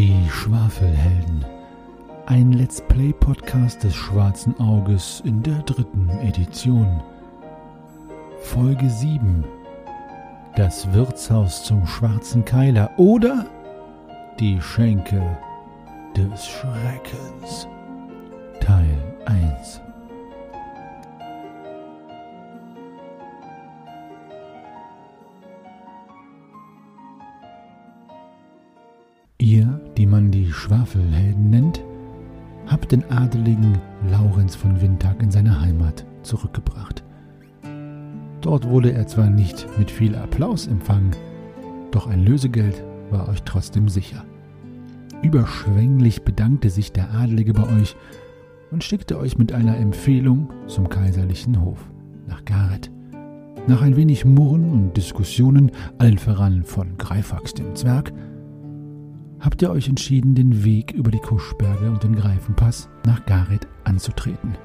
Die Schwafelhelden. Ein Let's Play Podcast des Schwarzen Auges in der dritten Edition. Folge 7. Das Wirtshaus zum Schwarzen Keiler oder die Schenke des Schreckens. Die Schwafelhelden nennt, habt den adeligen Laurenz von Windtag in seine Heimat zurückgebracht. Dort wurde er zwar nicht mit viel Applaus empfangen, doch ein Lösegeld war euch trotzdem sicher. Überschwänglich bedankte sich der Adelige bei euch und schickte euch mit einer Empfehlung zum kaiserlichen Hof nach Gareth. Nach ein wenig Murren und Diskussionen, allen voran von Greifax dem Zwerg, habt ihr euch entschieden, den Weg über die Kuschberge und den Greifenpass nach Gareth anzutreten.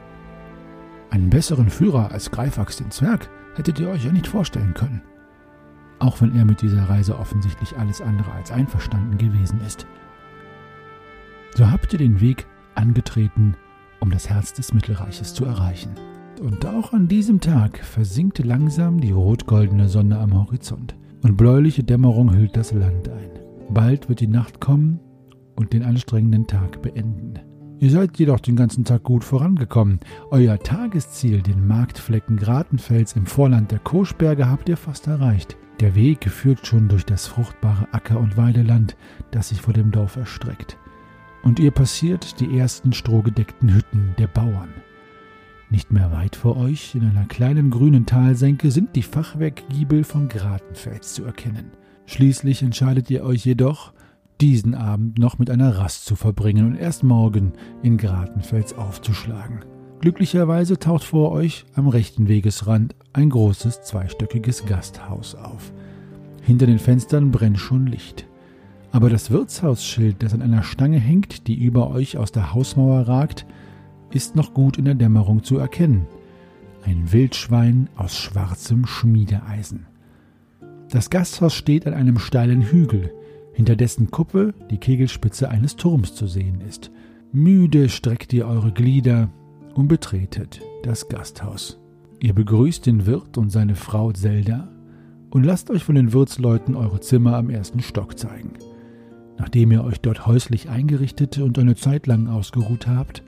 Einen besseren Führer als Greifax den Zwerg hättet ihr euch ja nicht vorstellen können. Auch wenn er mit dieser Reise offensichtlich alles andere als einverstanden gewesen ist. So habt ihr den Weg angetreten, um das Herz des Mittelreiches zu erreichen. Und auch an diesem Tag versinkte langsam die rot-goldene Sonne am Horizont und bläuliche Dämmerung hüllt das Land ein. Bald wird die Nacht kommen und den anstrengenden Tag beenden. Ihr seid jedoch den ganzen Tag gut vorangekommen. Euer Tagesziel, den Marktflecken Gratenfels im Vorland der Koschberge, habt ihr fast erreicht. Der Weg führt schon durch das fruchtbare Acker- und Weideland, das sich vor dem Dorf erstreckt. Und ihr passiert die ersten strohgedeckten Hütten der Bauern. Nicht mehr weit vor euch, in einer kleinen grünen Talsenke, sind die Fachwerkgiebel von Gratenfels zu erkennen. Schließlich entscheidet ihr euch jedoch, diesen Abend noch mit einer Rast zu verbringen und erst morgen in Gratenfels aufzuschlagen. Glücklicherweise taucht vor euch am rechten Wegesrand ein großes zweistöckiges Gasthaus auf. Hinter den Fenstern brennt schon Licht. Aber das Wirtshausschild, das an einer Stange hängt, die über euch aus der Hausmauer ragt, ist noch gut in der Dämmerung zu erkennen. Ein Wildschwein aus schwarzem Schmiedeeisen. Das Gasthaus steht an einem steilen Hügel, hinter dessen Kuppe die Kegelspitze eines Turms zu sehen ist. Müde streckt ihr eure Glieder und betretet das Gasthaus. Ihr begrüßt den Wirt und seine Frau Zelda und lasst euch von den Wirtsleuten eure Zimmer am ersten Stock zeigen. Nachdem ihr euch dort häuslich eingerichtet und eine Zeit lang ausgeruht habt,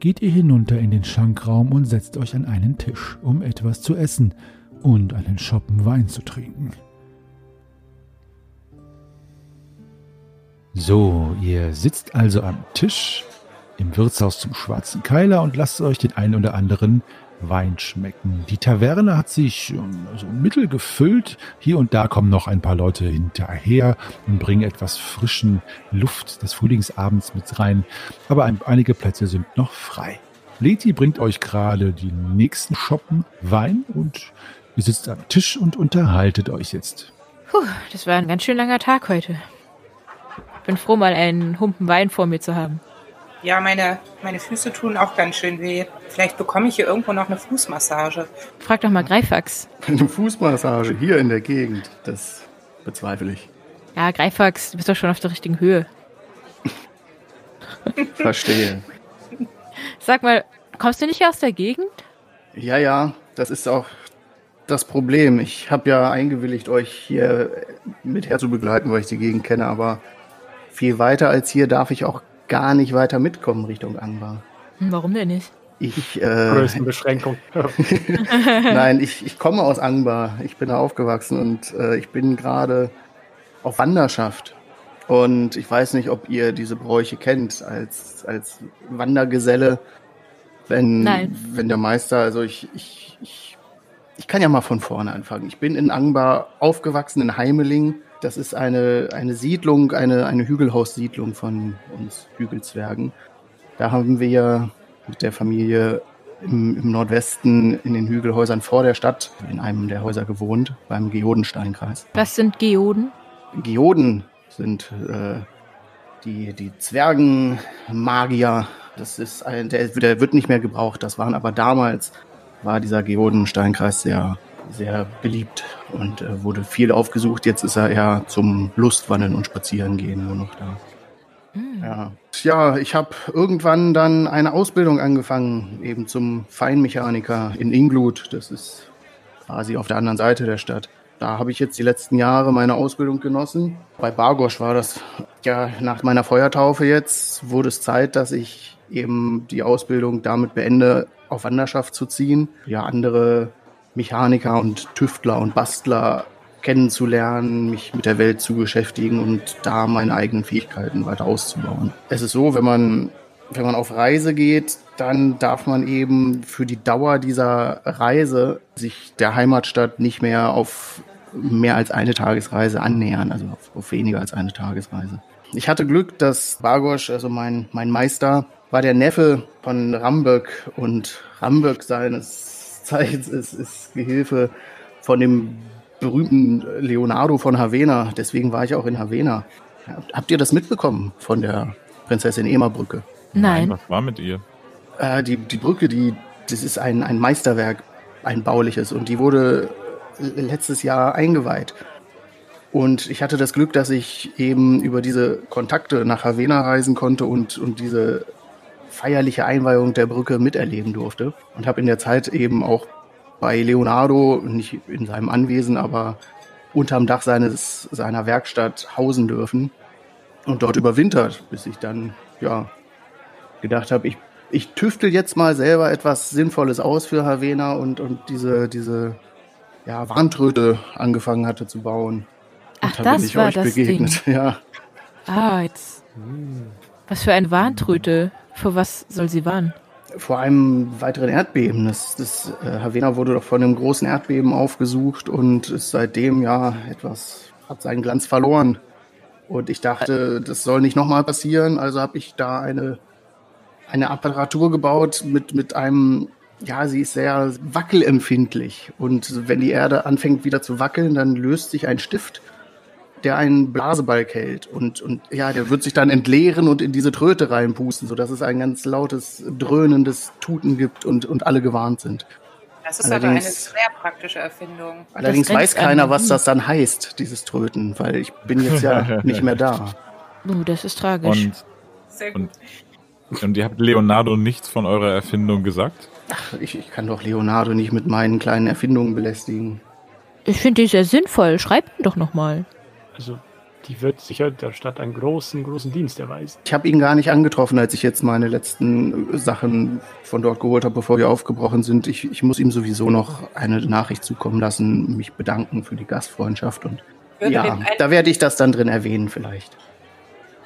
geht ihr hinunter in den Schankraum und setzt euch an einen Tisch, um etwas zu essen und einen Schoppen Wein zu trinken. So, ihr sitzt also am Tisch im Wirtshaus zum Schwarzen Keiler und lasst euch den einen oder anderen Wein schmecken. Die Taverne hat sich so mittel gefüllt. Hier und da kommen noch ein paar Leute hinterher und bringen etwas frischen Luft des Frühlingsabends mit rein. Aber ein, einige Plätze sind noch frei. Leti bringt euch gerade die nächsten Schoppen Wein und ihr sitzt am Tisch und unterhaltet euch jetzt. Puh, das war ein ganz schön langer Tag heute. Bin froh, mal einen Humpen Wein vor mir zu haben. Ja, meine, meine Füße tun auch ganz schön weh. Vielleicht bekomme ich hier irgendwo noch eine Fußmassage. Frag doch mal Greifax. Eine Fußmassage hier in der Gegend, das bezweifle ich. Ja, Greifax, du bist doch schon auf der richtigen Höhe. Verstehe. Sag mal, kommst du nicht aus der Gegend? Ja, ja, das ist auch das Problem. Ich habe ja eingewilligt, euch hier mit herzubegleiten, weil ich die Gegend kenne, aber viel weiter als hier darf ich auch gar nicht weiter mitkommen Richtung Angbar. Hm, warum denn nicht? Ich, äh, Beschränkung. Nein, ich, ich komme aus Angbar. Ich bin da aufgewachsen und äh, ich bin gerade auf Wanderschaft. Und ich weiß nicht, ob ihr diese Bräuche kennt als, als Wandergeselle. Wenn, Nein. wenn der Meister, also ich, ich, ich, ich kann ja mal von vorne anfangen. Ich bin in Angbar aufgewachsen, in Heimeling. Das ist eine, eine Siedlung, eine, eine Hügelhaussiedlung von uns Hügelzwergen. Da haben wir mit der Familie im, im Nordwesten in den Hügelhäusern vor der Stadt in einem der Häuser gewohnt, beim Geodensteinkreis. Was sind Geoden? Geoden sind äh, die, die Zwergenmagier. Das ist ein, der, der wird nicht mehr gebraucht. Das waren aber damals, war dieser Geodensteinkreis sehr, sehr beliebt und äh, wurde viel aufgesucht. Jetzt ist er eher zum Lustwandeln und Spazierengehen nur noch da. Ja, ja ich habe irgendwann dann eine Ausbildung angefangen, eben zum Feinmechaniker in Inglut. Das ist quasi auf der anderen Seite der Stadt. Da habe ich jetzt die letzten Jahre meine Ausbildung genossen. Bei Bargosch war das ja nach meiner Feuertaufe jetzt, wurde es Zeit, dass ich eben die Ausbildung damit beende, auf Wanderschaft zu ziehen. Ja, andere Mechaniker und Tüftler und Bastler kennenzulernen, mich mit der Welt zu beschäftigen und da meine eigenen Fähigkeiten weiter auszubauen. Es ist so, wenn man, wenn man auf Reise geht, dann darf man eben für die Dauer dieser Reise sich der Heimatstadt nicht mehr auf mehr als eine Tagesreise annähern, also auf, auf weniger als eine Tagesreise. Ich hatte Glück, dass Bargosch, also mein, mein Meister, war der Neffe von Ramböck und Ramböck seines Zeichens ist, ist Gehilfe von dem berühmten Leonardo von Havena. Deswegen war ich auch in Havena. Habt ihr das mitbekommen von der Prinzessin Emerbrücke? Nein. Was war mit ihr? Äh, die, die Brücke, die, das ist ein, ein Meisterwerk, ein bauliches. Und die wurde letztes Jahr eingeweiht. Und ich hatte das Glück, dass ich eben über diese Kontakte nach Havena reisen konnte und, und diese feierliche Einweihung der Brücke miterleben durfte. Und habe in der Zeit eben auch bei Leonardo, nicht in seinem Anwesen, aber unterm Dach seines, seiner Werkstatt hausen dürfen und dort überwintert, bis ich dann ja gedacht habe, ich, ich tüftel jetzt mal selber etwas Sinnvolles aus für Havena und, und diese, diese ja, Warntröte angefangen hatte zu bauen. Ach, da das bin ich war euch das begegnet. Ding. Ja. Ah, jetzt. Was für eine Warntröte. Für was soll sie warnen? Vor einem weiteren Erdbeben. Das, das äh, Havena wurde doch von einem großen Erdbeben aufgesucht und ist seitdem ja etwas, hat seinen Glanz verloren. Und ich dachte, das soll nicht nochmal passieren, also habe ich da eine, eine Apparatur gebaut mit, mit einem, ja, sie ist sehr wackelempfindlich. Und wenn die Erde anfängt wieder zu wackeln, dann löst sich ein Stift der einen Blasebalg hält und, und ja, der wird sich dann entleeren und in diese Tröte reinpusten, sodass es ein ganz lautes, dröhnendes Tuten gibt und, und alle gewarnt sind. Das ist aber eine sehr praktische Erfindung. Allerdings weiß keiner, was das dann heißt, dieses Tröten, weil ich bin jetzt ja nicht mehr da. Oh, das ist tragisch. Und, Sehr gut. und, und ihr habt Leonardo nichts von eurer Erfindung gesagt? Ach, ich, ich kann doch Leonardo nicht mit meinen kleinen Erfindungen belästigen. ich finde die sehr sinnvoll. Schreibt ihn doch nochmal. Also, die wird sicher der Stadt einen großen, großen Dienst erweisen. Ich habe ihn gar nicht angetroffen, als ich jetzt meine letzten Sachen von dort geholt habe, bevor wir aufgebrochen sind. Ich, ich muss ihm sowieso noch eine Nachricht zukommen lassen, mich bedanken für die Gastfreundschaft und Würde, ja, da werde ich das dann drin erwähnen vielleicht.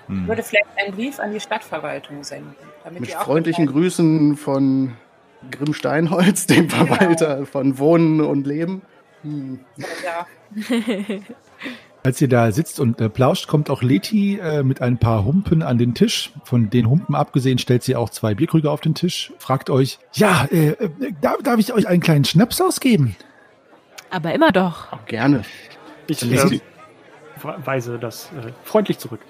Hm. würde vielleicht einen Brief an die Stadtverwaltung senden. Damit Mit freundlichen Grüßen von Grimm Steinholz, dem Verwalter von Wohnen und Leben. Hm. Ja, Als ihr da sitzt und äh, plauscht, kommt auch Leti äh, mit ein paar Humpen an den Tisch. Von den Humpen abgesehen stellt sie auch zwei Bierkrüge auf den Tisch. Fragt euch, ja, äh, äh, darf, darf ich euch einen kleinen Schnaps ausgeben? Aber immer doch. Gerne. Ich Leti, äh, weise das äh, freundlich zurück.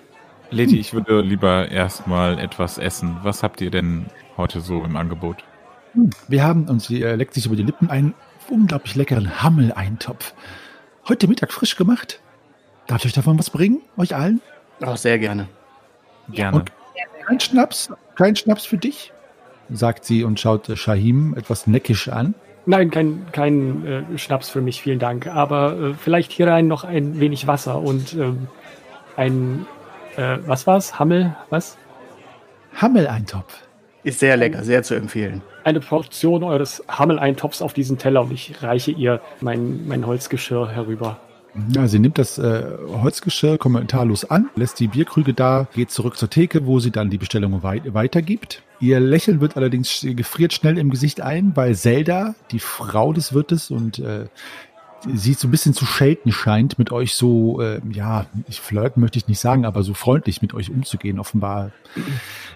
Leti, ich würde lieber erstmal etwas essen. Was habt ihr denn heute so im Angebot? Wir haben, und sie äh, leckt sich über die Lippen, einen unglaublich leckeren Hammel-Eintopf. Heute Mittag frisch gemacht. Darf ich euch davon was bringen? Euch allen? Auch sehr gerne. Gerne. Und- Kein Schnaps? Kein Schnaps für dich? Sagt sie und schaut Shahim etwas neckisch an. Nein, kein, kein äh, Schnaps für mich, vielen Dank. Aber äh, vielleicht hier rein noch ein wenig Wasser und ähm, ein, äh, was war's? Hammel, was? Hammel-Eintopf. Ist sehr lecker, sehr zu empfehlen. Eine Portion eures Hammel-Eintopfs auf diesen Teller und ich reiche ihr mein, mein Holzgeschirr herüber. Ja, sie nimmt das äh, Holzgeschirr kommentarlos an, lässt die Bierkrüge da, geht zurück zur Theke, wo sie dann die Bestellung wei weitergibt. Ihr Lächeln wird allerdings gefriert schnell im Gesicht ein, weil Zelda, die Frau des Wirtes und äh, sie so ein bisschen zu schelten scheint, mit euch so, äh, ja, ich flirten möchte ich nicht sagen, aber so freundlich mit euch umzugehen. Offenbar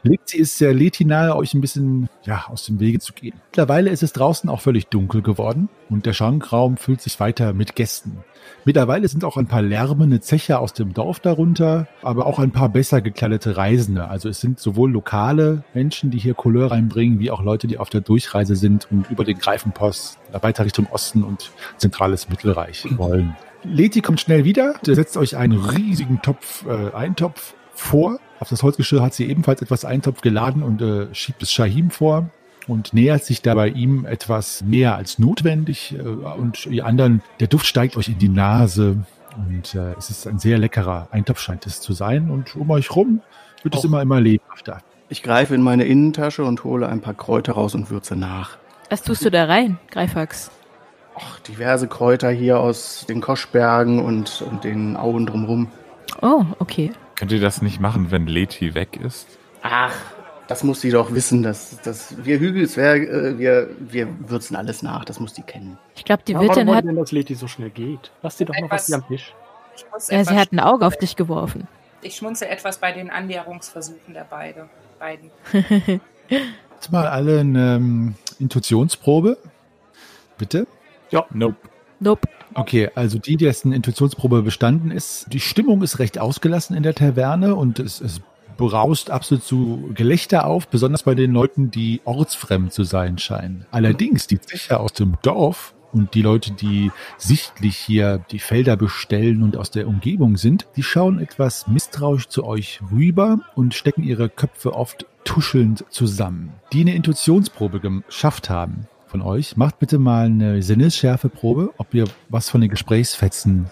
legt sie es sehr Leti nahe, euch ein bisschen ja, aus dem Wege zu gehen. Mittlerweile ist es draußen auch völlig dunkel geworden und der Schankraum füllt sich weiter mit Gästen. Mittlerweile sind auch ein paar lärmende Zecher aus dem Dorf darunter, aber auch ein paar besser gekleidete Reisende. Also es sind sowohl lokale Menschen, die hier Couleur reinbringen, wie auch Leute, die auf der Durchreise sind und über den Greifenpost weiter Richtung Osten und zentrales Mittelreich wollen. Leti kommt schnell wieder, der setzt euch einen riesigen Topf, äh, Eintopf vor. Auf das Holzgeschirr hat sie ebenfalls etwas Eintopf geladen und äh, schiebt es Shahim vor und nähert sich dabei ihm etwas näher als notwendig. Äh, und ihr anderen, der Duft steigt euch in die Nase und äh, es ist ein sehr leckerer Eintopf, scheint es zu sein. Und um euch rum wird es immer, immer lebhafter. Ich greife in meine Innentasche und hole ein paar Kräuter raus und würze nach. Was tust du da rein, Greifax? Och, diverse Kräuter hier aus den Koschbergen und, und den Auen drumherum. Oh, okay. Könnt ihr das nicht machen, wenn Leti weg ist? Ach, das muss sie doch wissen, dass, dass wir Hügelsberg, äh, wir, wir würzen alles nach, das muss die kennen. Ich glaube, die Ja, wollt hat. ihr denn, dass Leti so schnell geht? Lass dir doch noch was Etwas- hier am Tisch. Ja, sie hat ein Auge auf dich geworfen. ich schmunzel etwas bei den Annäherungsversuchen der beide, beiden. Jetzt mal alle eine ähm, Intuitionsprobe. Bitte. Nope. Nope. Okay, also die, dessen Intuitionsprobe bestanden ist, die Stimmung ist recht ausgelassen in der Taverne und es, es braust absolut zu Gelächter auf, besonders bei den Leuten, die ortsfremd zu sein scheinen. Allerdings die Zecher aus dem Dorf und die Leute, die sichtlich hier die Felder bestellen und aus der Umgebung sind, die schauen etwas misstrauisch zu euch rüber und stecken ihre Köpfe oft tuschelnd zusammen. Die eine Intuitionsprobe geschafft haben von euch, macht bitte mal eine Sinnesschärfeprobe, ob ihr was von den Gesprächsfetzen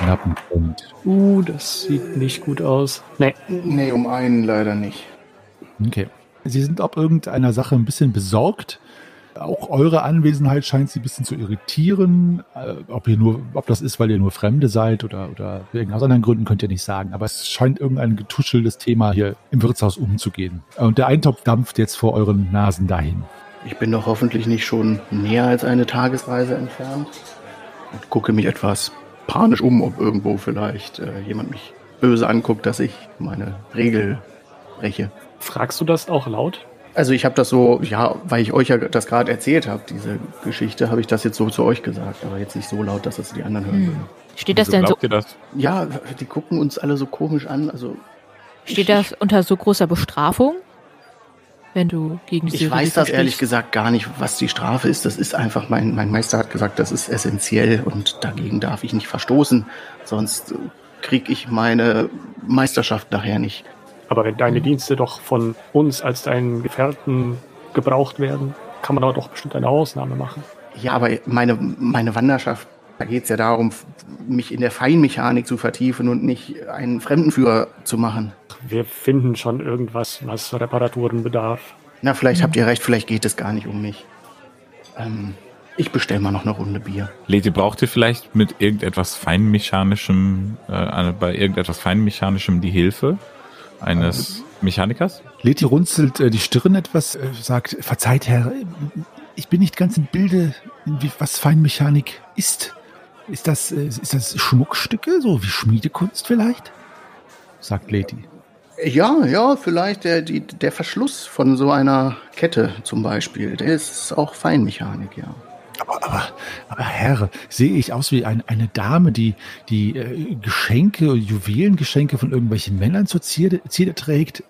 aufschnappen könnt. Uh, das sieht nicht gut aus. Nee, Nee, um einen leider nicht. Okay. Sie sind ob irgendeiner Sache ein bisschen besorgt. Auch eure Anwesenheit scheint sie ein bisschen zu irritieren. Äh, ob ihr nur, ob das ist, weil ihr nur Fremde seid oder, oder aus anderen Gründen könnt ihr nicht sagen. Aber es scheint irgendein getuscheltes Thema hier im Wirtshaus umzugehen. Und der Eintopf dampft jetzt vor euren Nasen dahin. Ich bin doch hoffentlich nicht schon näher als eine Tagesreise entfernt. Und gucke mich etwas panisch um, ob irgendwo vielleicht äh, jemand mich böse anguckt, dass ich meine Regel breche. fragst du das auch laut? Also ich habe das so, ja, weil ich euch ja das gerade erzählt habe, diese Geschichte, habe ich das jetzt so zu euch gesagt, aber jetzt nicht so laut, dass das die anderen hören würden. Steht das Wieso denn so, glaubt ihr das? Ja, die gucken uns alle so komisch an. Also steht das unter so großer Bestrafung? Wenn du gegen ich Syrer weiß das ehrlich verstößt? gesagt gar nicht, was die Strafe ist. Das ist einfach, mein, mein Meister hat gesagt, das ist essentiell und dagegen darf ich nicht verstoßen. Sonst kriege ich meine Meisterschaft nachher nicht. Aber wenn deine Dienste doch von uns als deinen Gefährten gebraucht werden, kann man da doch bestimmt eine Ausnahme machen. Ja, aber meine, meine Wanderschaft, da geht es ja darum, mich in der Feinmechanik zu vertiefen und nicht einen Fremdenführer zu machen. Wir finden schon irgendwas, was Reparaturen bedarf. Na, vielleicht habt ihr recht, vielleicht geht es gar nicht um mich. Ähm, ich bestelle mal noch eine Runde Bier. Leti, braucht ihr vielleicht mit irgendetwas Feinmechanischem, äh, bei irgendetwas Feinmechanischem die Hilfe eines Mechanikers? Leti runzelt äh, die Stirn etwas, äh, sagt, verzeiht Herr, ich bin nicht ganz im Bilde, wie, was Feinmechanik ist. Ist das, äh, ist das Schmuckstücke, so wie Schmiedekunst vielleicht? Sagt Leti. Ja, ja, vielleicht der, die, der Verschluss von so einer Kette zum Beispiel. Der ist auch Feinmechanik, ja. Aber, aber, aber Herr, sehe ich aus wie ein, eine Dame, die, die äh, Geschenke, Juwelengeschenke von irgendwelchen Männern zur Zierde, Zierde trägt?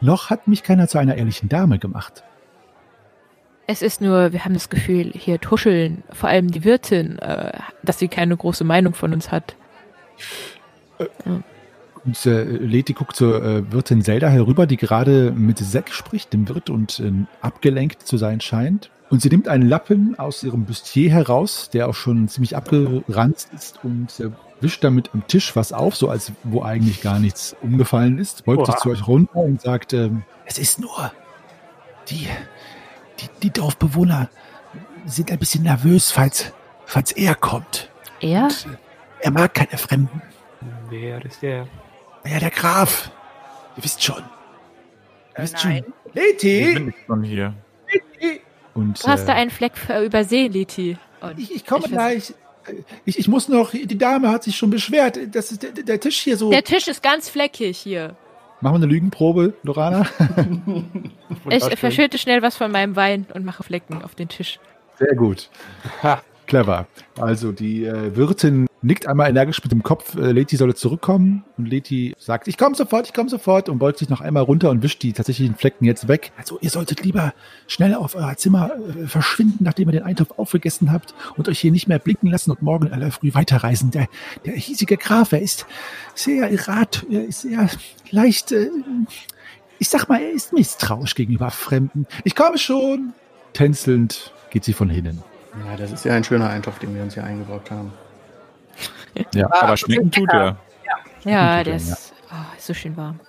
Noch hat mich keiner zu einer ehrlichen Dame gemacht. Es ist nur, wir haben das Gefühl, hier tuscheln, vor allem die Wirtin, äh, dass sie keine große Meinung von uns hat. Und äh, Leti guckt zur äh, Wirtin Zelda herüber, die gerade mit Zack spricht, dem Wirt, und äh, abgelenkt zu sein scheint. Und sie nimmt einen Lappen aus ihrem Bustier heraus, der auch schon ziemlich abgeranzt ist, und äh, wischt damit am Tisch was auf, so als wo eigentlich gar nichts umgefallen ist, beugt sich Oha. zu euch runter und sagt, ähm, es ist nur, die, die, die Dorfbewohner sind ein bisschen nervös, falls, falls er kommt. Er? Er mag keine Fremden. Wer ist der? Ja, der Graf. Ihr wisst schon. Ihr wisst nein. schon. Leti! Ich bin schon hier. Und Du hast da äh, einen Fleck für übersehen, Leti. Und ich, ich komme ich gleich. Ich, ich muss noch, die Dame hat sich schon beschwert, dass der, der Tisch hier so. Der Tisch ist ganz fleckig hier. Machen wir eine Lügenprobe, Lorana? Ich verschütte schnell was von meinem Wein und mache Flecken auf den Tisch. Sehr gut. Ha, clever. Also die äh, Wirtin nickt einmal energisch mit dem Kopf, äh, Leti solle zurückkommen und Leti sagt, ich komme sofort, ich komme sofort und beugt sich noch einmal runter und wischt die tatsächlichen Flecken jetzt weg. Also ihr solltet lieber schnell auf euer Zimmer äh, verschwinden, nachdem ihr den Eintopf aufgegessen habt und euch hier nicht mehr blicken lassen und morgen aller früh weiterreisen. Der, der hiesige Graf, er ist sehr errat, er ist sehr leicht, äh, ich sag mal, er ist misstrauisch gegenüber Fremden. Ich komme schon. Tänzelnd geht sie von hinnen. Ja, das ist ja ein schöner Eintopf, den wir uns hier eingebaut haben. Ja, Ah, Aber schmecken tut er. Ja, Gute der ist, oh, ist so schön warm.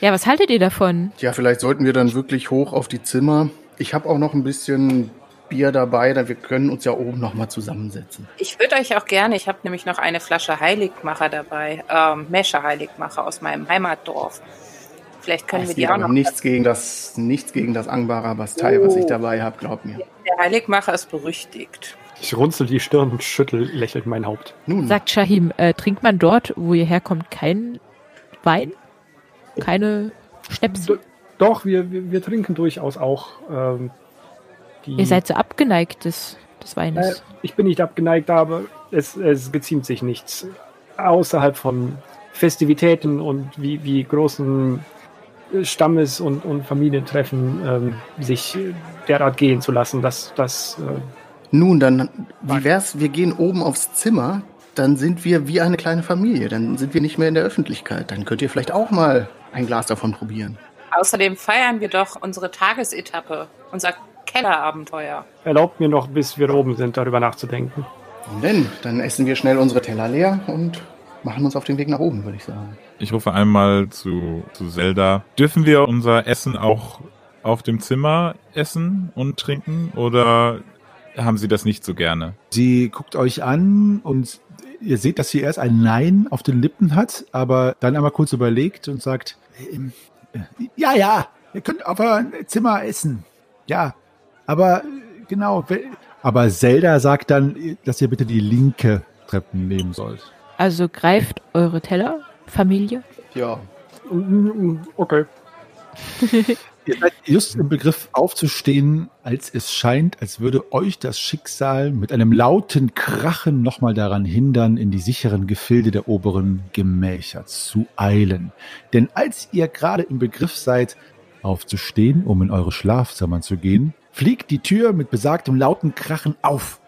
Ja, was haltet ihr davon? Ja, vielleicht sollten wir dann wirklich hoch auf die Zimmer. Ich habe auch noch ein bisschen Bier dabei, dann wir können uns ja oben noch mal zusammensetzen. Ich würde euch auch gerne, ich habe nämlich noch eine Flasche Heiligmacher dabei, ähm, Mescher Heiligmacher aus meinem Heimatdorf. Vielleicht können Es wir die auch noch. nichts gegen das, nichts gegen das Angbara Bastei, was ich Oh. dabei habe, glaub mir. Der Heiligmacher ist berüchtigt. Ich runzel die Stirn und schüttel lächelnd mein Haupt. Nun, Sagt Shahim, äh, trinkt man dort, wo ihr herkommt, keinen Wein? Keine Schnäpse? D doch, wir, wir, wir trinken durchaus auch. Ähm, die, Ihr seid so abgeneigt des, des äh, Weines. ich bin nicht abgeneigt, aber es, es geziemt sich nichts. Außerhalb von Festivitäten und wie, wie großen Stammes- und, und Familientreffen ähm, sich derart gehen zu lassen, dass das äh, nun, dann, wie wär's, wir gehen oben aufs Zimmer, dann sind wir wie eine kleine Familie, dann sind wir nicht mehr in der Öffentlichkeit. Dann könnt ihr vielleicht auch mal ein Glas davon probieren. Außerdem feiern wir doch unsere Tagesetappe, unser Kellerabenteuer. erlaubt mir noch, bis wir oben sind, darüber nachzudenken. Und denn, dann essen wir schnell unsere Teller leer und machen uns auf den Weg nach oben, würde ich sagen. Ich rufe einmal zu, zu Zelda. Dürfen wir unser Essen auch auf dem Zimmer essen und trinken oder haben Sie das nicht so gerne? Sie guckt euch an und ihr seht, dass sie erst ein Nein auf den Lippen hat, aber dann einmal kurz überlegt und sagt, ähm, äh, ja, ja, ihr könnt auf eurem Zimmer essen. Ja, aber äh, genau. Aber Zelda sagt dann, dass ihr bitte die linke Treppen nehmen sollt. Also greift eure Teller, Familie. Ja, Okay. Ihr seid just im Begriff aufzustehen, als es scheint, als würde euch das Schicksal mit einem lauten Krachen nochmal daran hindern, in die sicheren Gefilde der oberen Gemächer zu eilen. Denn als ihr gerade im Begriff seid, aufzustehen, um in eure Schlafzimmer zu gehen, fliegt die Tür mit besagtem lauten Krachen auf.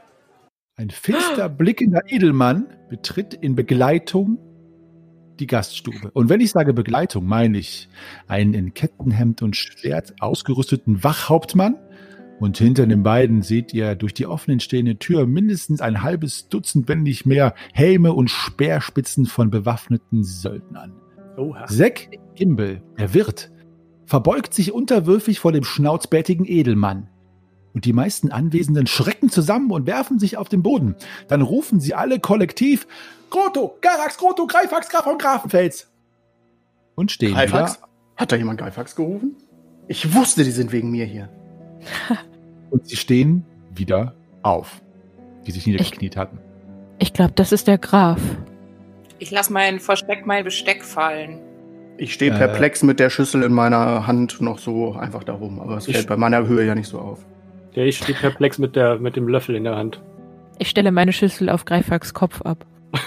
Ein finster blickender Edelmann betritt in Begleitung die Gaststube. Und wenn ich sage Begleitung, meine ich einen in Kettenhemd und Schwert ausgerüsteten Wachhauptmann. Und hinter den beiden seht ihr durch die offenen stehende Tür mindestens ein halbes Dutzend, wenn nicht mehr, Helme und Speerspitzen von bewaffneten Söldnern. Oha. Zack Gimbel, der Wirt, verbeugt sich unterwürfig vor dem schnauzbärtigen Edelmann. Und die meisten Anwesenden schrecken zusammen und werfen sich auf den Boden. Dann rufen sie alle kollektiv Grotto, Garax, Grotto, Greifax, Graf von Grafenfels. Und stehen Greifax? wieder. Hat da jemand Greifax gerufen? Ich wusste, die sind wegen mir hier. Und sie stehen wieder auf, die sich niedergekniet hatten. Ich glaube, das ist der Graf. Ich lasse mein Versteck, mein Besteck fallen. Ich stehe Äh. perplex mit der Schüssel in meiner Hand noch so einfach darum, aber es Ich- fällt bei meiner Höhe ja nicht so auf. Ja, ich stehe perplex mit, der, mit dem Löffel in der Hand. Ich stelle meine Schüssel auf Greifax Kopf ab.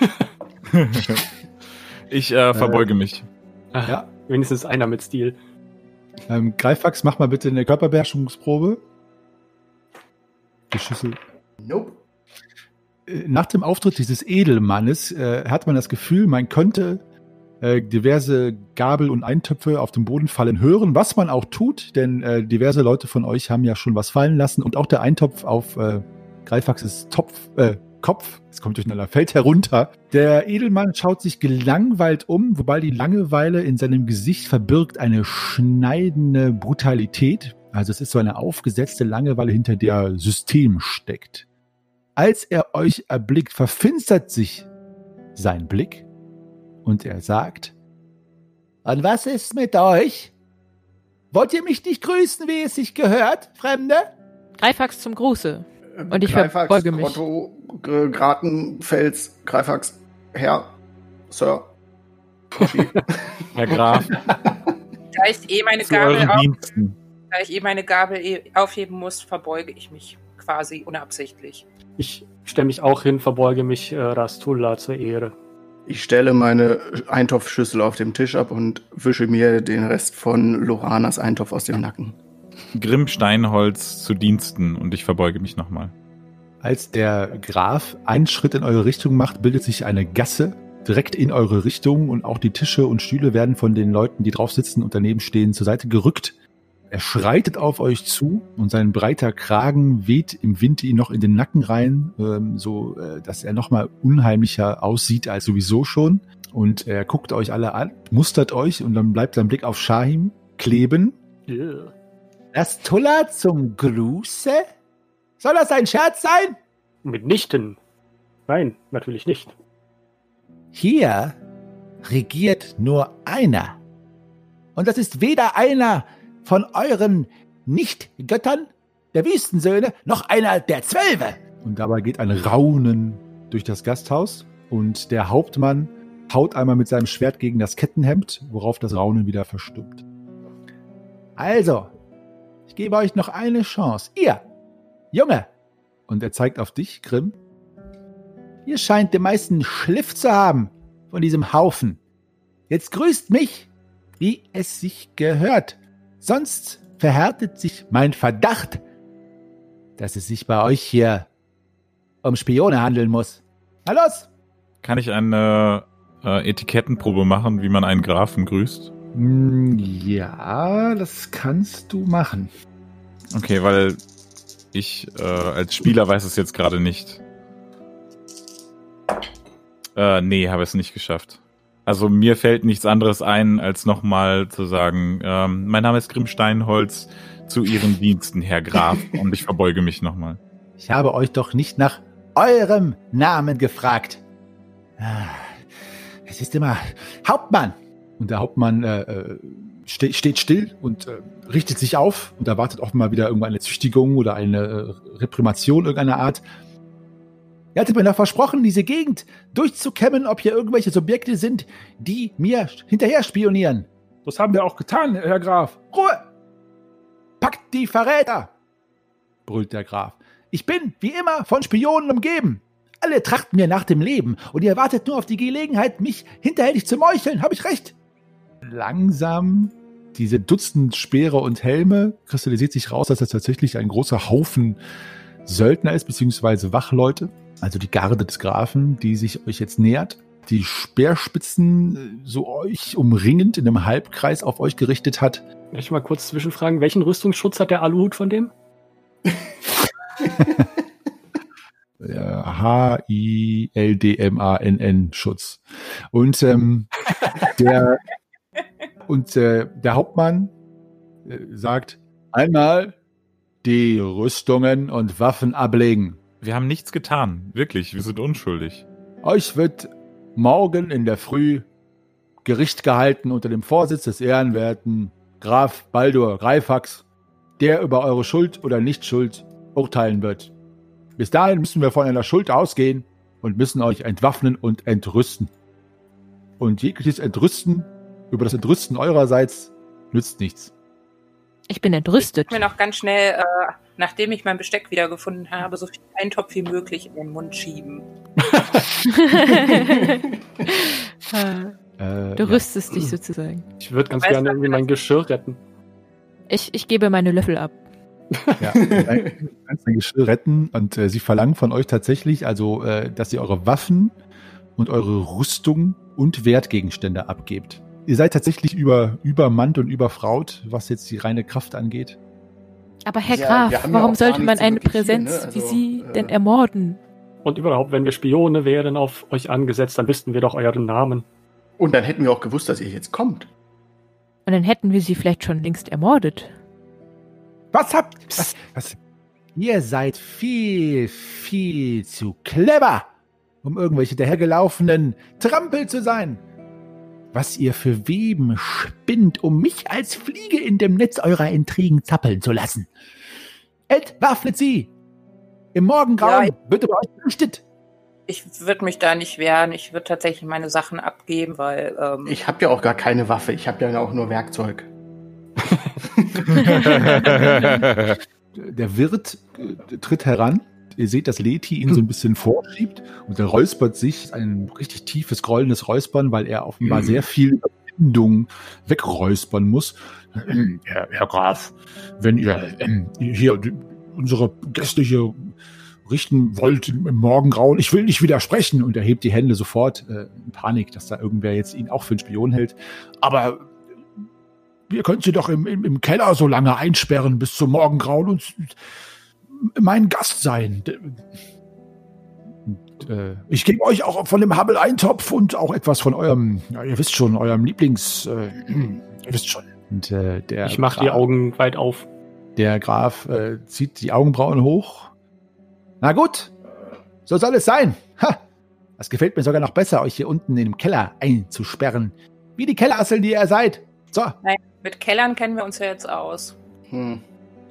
Ich äh, verbeuge mich. Ach, Ja. Wenigstens einer mit Stil. Ähm, Greifax, mach mal bitte eine Körperbeherrschungsprobe. Die Schüssel. Nope. Äh, Nach dem Auftritt dieses Edelmannes äh, hat man das Gefühl, man könnte äh, diverse Gabel und Eintöpfe auf dem Boden fallen hören, was man auch tut, denn äh, diverse Leute von euch haben ja schon was fallen lassen und auch der Eintopf auf äh, Greifaxes Topf, äh, Kopf, es kommt durcheinander, fällt herunter. Der Edelmann schaut sich gelangweilt um, wobei die Langeweile in seinem Gesicht verbirgt eine schneidende Brutalität. Also es ist so eine aufgesetzte Langeweile, hinter der System steckt. Als er euch erblickt, verfinstert sich sein Blick und er sagt, Und was ist mit euch? Wollt ihr mich nicht grüßen, wie es sich gehört, Fremde? Greifax zum Gruße. Und ich Greifax, verbeuge mich. Grotto, G- Gratenfels, Greifax, Herr, Sir. Herr Graf, Da ich eh meine Gabel, auf, da ich eh meine Gabel eh aufheben muss, verbeuge ich mich quasi unabsichtlich. Ich stelle mich auch hin, verbeuge mich äh, Rastullah zur Ehre. Ich stelle meine Eintopfschüssel auf dem Tisch ab und wische mir den Rest von Loranas Eintopf aus dem Nacken. Grimm Steinholz zu Diensten und ich verbeuge mich nochmal. Als der Graf einen Schritt in eure Richtung macht, bildet sich eine Gasse direkt in eure Richtung und auch die Tische und Stühle werden von den Leuten, die drauf sitzen und daneben stehen, zur Seite gerückt. Er schreitet auf euch zu und sein breiter Kragen weht im Wind ihn noch in den Nacken rein, ähm, so äh, dass er noch mal unheimlicher aussieht als sowieso schon. Und er guckt euch alle an, mustert euch und dann bleibt sein Blick auf Shahim kleben. Yeah. Das Tuller zum Gruße? Soll das ein Scherz sein? Mitnichten. Nein, natürlich nicht. Hier regiert nur einer. Und das ist weder einer von euren Nicht-Göttern, der Wüstensöhne, noch einer der Zwölfe. Und dabei geht ein Raunen durch das Gasthaus und der Hauptmann haut einmal mit seinem Schwert gegen das Kettenhemd, worauf das Raunen wieder verstummt. Also, ich gebe euch noch eine Chance. Ihr, Junge, und er zeigt auf dich, Grimm, Ihr scheint den meisten Schliff zu haben von diesem Haufen. Jetzt grüßt mich, wie es sich gehört. Sonst verhärtet sich mein Verdacht, dass es sich bei euch hier um Spione handeln muss. Na los! Kann ich eine äh, Etikettenprobe machen, wie man einen Grafen grüßt? Hm, Ja, das kannst du machen. Okay, weil ich äh, als Spieler weiß es jetzt gerade nicht. Äh, nee, habe es nicht geschafft. Also mir fällt nichts anderes ein, als nochmal zu sagen, ähm, mein Name ist Grimm Steinholz, zu Ihren Diensten, Herr Graf, und ich verbeuge mich nochmal. Ich habe euch doch nicht nach eurem Namen gefragt. Ah, Es ist immer Hauptmann. Und der Hauptmann äh, äh, ste steht still und äh, richtet sich auf und erwartet offenbar wieder irgendwo eine Züchtigung oder eine äh, Reprimation irgendeiner Art. Ihr hattet mir doch versprochen, diese Gegend durchzukämmen, ob hier irgendwelche Subjekte sind, die mir hinterher spionieren. Das haben wir auch getan, Herr Graf. Ruhe! Packt die Verräter! brüllt der Graf. Ich bin, wie immer, von Spionen umgeben. Alle trachten mir nach dem Leben und ihr wartet nur auf die Gelegenheit, mich hinterhältig zu meucheln. Hab ich recht? Langsam, diese Dutzend Speere und Helme, kristallisiert sich raus, dass das tatsächlich ein großer Haufen Söldner ist, beziehungsweise Wachleute, also die Garde des Grafen, die sich euch jetzt nähert. Die Speerspitzen äh, so euch umringend in einem Halbkreis auf euch gerichtet hat. Darf ich mal kurz zwischenfragen, welchen Rüstungsschutz hat der Aluhut von dem? H-I-L-D-M-A-N-N-Schutz. Und ähm, der, und äh, der Hauptmann äh, sagt, einmal die Rüstungen und Waffen ablegen. Wir haben nichts getan. Wirklich, wir sind unschuldig. Euch wird morgen in der Früh Gericht gehalten unter dem Vorsitz des ehrenwerten Graf Baldur Greifax, der über eure Schuld oder Nichtschuld urteilen wird. Bis dahin müssen wir von einer Schuld ausgehen und müssen euch entwaffnen und entrüsten. Und jegliches Entrüsten über das Entrüsten eurerseits nützt nichts. Ich bin entrüstet. mir noch ganz schnell, äh, nachdem ich mein Besteck wiedergefunden habe, so viel Eintopf wie möglich in den Mund schieben. Äh, Du ja. rüstest dich sozusagen. Ich würde ganz gerne irgendwie mein Geschirr retten. Ich, ich gebe meine Löffel ab. Ja, du kannst dein Geschirr retten und äh, sie verlangen von euch tatsächlich, also, äh, dass ihr eure Waffen und eure Rüstung und Wertgegenstände abgebt. Ihr seid tatsächlich über, übermannt und überfraut, was jetzt die reine Kraft angeht. Aber Herr Ja, Graf, ja warum auch sollte man so eine hier, Präsenz ne? Also, wie Sie äh, denn ermorden? Und überhaupt, wenn wir Spione wären auf euch angesetzt, dann wüssten wir doch euren Namen. Und dann hätten wir auch gewusst, dass ihr jetzt kommt. Und dann hätten wir Sie vielleicht schon längst ermordet. Was habt was, was? Ihr seid viel, viel zu clever, um irgendwelche dahergelaufenen Trampel zu sein. Was ihr für Weben spinnt, um mich als Fliege in dem Netz eurer Intrigen zappeln zu lassen. Entwaffnet sie! Im Morgengrauen Ja, wird über euch berichtet. Ich würde mich da nicht wehren. Ich würde tatsächlich meine Sachen abgeben, weil ähm, Ich habe ja auch gar keine Waffe. Ich habe ja auch nur Werkzeug. Der Wirt äh, tritt heran, ihr seht, dass Leti ihn so ein bisschen vorschiebt und er räuspert sich, ein richtig tiefes, grollendes Räuspern, weil er offenbar Mhm. sehr viel Überwindung wegräuspern muss. Ähm, Herr, Herr Graf, wenn ihr ähm, hier die- unsere Gäste hier richten wollt im Morgengrauen, ich will nicht widersprechen und er hebt die Hände sofort äh, in Panik, dass da irgendwer jetzt ihn auch für einen Spion hält. Aber wir können sie doch im, im, im Keller so lange einsperren bis zum Morgengrauen und mein Gast sein. Und, äh, ich gebe euch auch von dem Hubble-Eintopf und auch etwas von eurem, ja, ihr wisst schon, eurem Lieblings, äh, ihr wisst schon. Und äh, der Ich mache die Augen weit auf. Der Graf äh, zieht die Augenbrauen hoch. Na gut, so soll es sein. Ha, das gefällt mir sogar noch besser, euch hier unten in dem Keller einzusperren. Wie die Kellerasseln, die ihr seid. So, Mit Kellern kennen wir uns ja jetzt aus. Hm.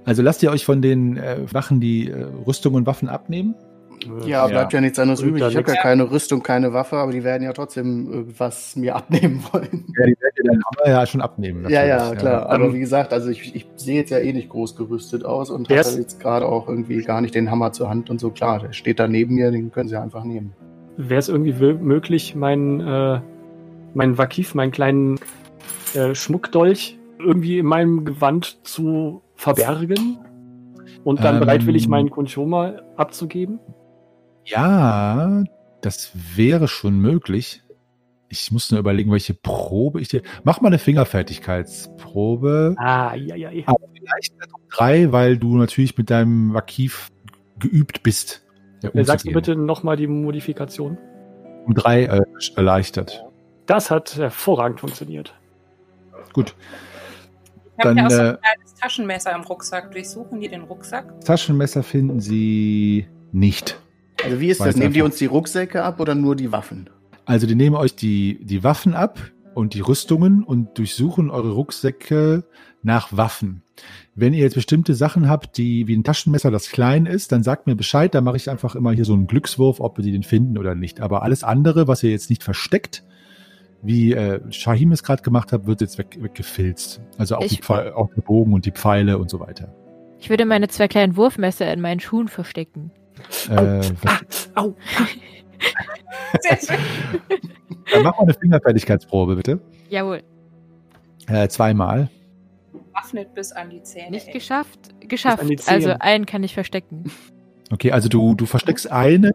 Also lasst ihr euch von den äh, Wachen die äh, Rüstung und Waffen abnehmen? Ja, bleibt ja, nichts anderes Und übrig. Ich habe ja keine Rüstung, keine Waffe, aber die werden ja trotzdem irgendwas mir abnehmen wollen. Ja, die werdet ihr dann aber ja schon abnehmen. Ja, natürlich, ja, klar. Ähm, Aber wie gesagt, also ich, ich sehe jetzt ja eh nicht groß gerüstet aus und habe jetzt gerade auch irgendwie gar nicht den Hammer zur Hand und so. Klar, der steht da neben mir, den können sie einfach nehmen. Wäre es irgendwie möglich, meinen äh, meinen Vakif, meinen kleinen äh, Schmuckdolch irgendwie in meinem Gewand zu verbergen und dann Ähm, bereitwillig meinen Kunchoma abzugeben? Ja, das wäre schon möglich. Ich muss nur überlegen, welche Probe ich dir. Mach mal eine Fingerfertigkeitsprobe. Ah, ja, ja, ja. Aber vielleicht um drei, weil du natürlich mit deinem Vakif geübt bist. Ja, Äh, Sagst du bitte nochmal die Modifikation? Um drei äh, erleichtert. Das hat hervorragend funktioniert. Gut. Ich habe Dann, ja auch so äh, ein kleines Taschenmesser im Rucksack. Durchsuchen die den Rucksack? Taschenmesser finden sie nicht. Also wie ist Weiß das? Nehmen die einfach. uns die Rucksäcke ab oder nur die Waffen? Also die nehmen euch die, die Waffen ab und die Rüstungen und durchsuchen eure Rucksäcke nach Waffen. Wenn ihr jetzt bestimmte Sachen habt, die wie ein Taschenmesser, das klein ist, dann sagt mir Bescheid, da mache ich einfach immer hier so einen Glückswurf, ob wir die den finden oder nicht. Aber alles andere, was ihr jetzt nicht versteckt, wie äh, Shahim es gerade gemacht hat, wird jetzt weg, weggefilzt. Also auch, Ich- die Pfeil, auch der Bogen und die Pfeile und so weiter. Ich würde meine zwei kleinen Wurfmesser in meinen Schuhen verstecken. Äh, Au! Sehr schön. dann mach mal eine Fingerfertigkeitsprobe, bitte. Jawohl. Äh, zweimal. Waffnet bis an die Zähne. Nicht ey. geschafft? Geschafft. Also einen kann ich verstecken. Okay, also du, du versteckst einen.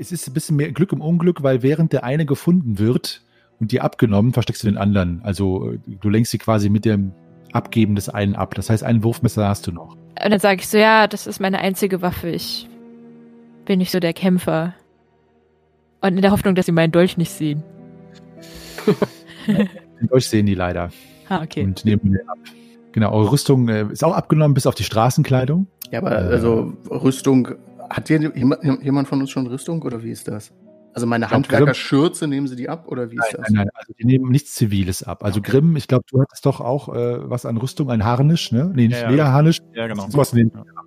Es ist ein bisschen mehr Glück im Unglück, weil während der eine gefunden wird und dir abgenommen, versteckst du den anderen. Also äh, du lenkst sie quasi mit dem Abgeben des einen ab. Das heißt, ein Wurfmesser hast du noch. Und dann sage ich so, ja, das ist meine einzige Waffe. Ich bin nicht so der Kämpfer. Und in der Hoffnung, dass sie meinen Dolch nicht sehen. Den Dolch sehen die leider Ah, okay. und nehmen den ab. Genau, eure Rüstung äh, ist auch abgenommen, bis auf die Straßenkleidung. Ja, aber Äh. also Rüstung, hat hier jemand, jemand von uns schon Rüstung oder wie ist das? Also meine Handwerkerschürze, nehmen sie die ab oder wie ist das? Nein, nein, also die nehmen nichts Ziviles ab. Also Grimm, ich glaube, du hattest doch auch äh, was an Rüstung, ein Harnisch, ne? Nee, nicht Ja, ja. Lederharnisch. Ja, genau. Sowas nehmen die ab.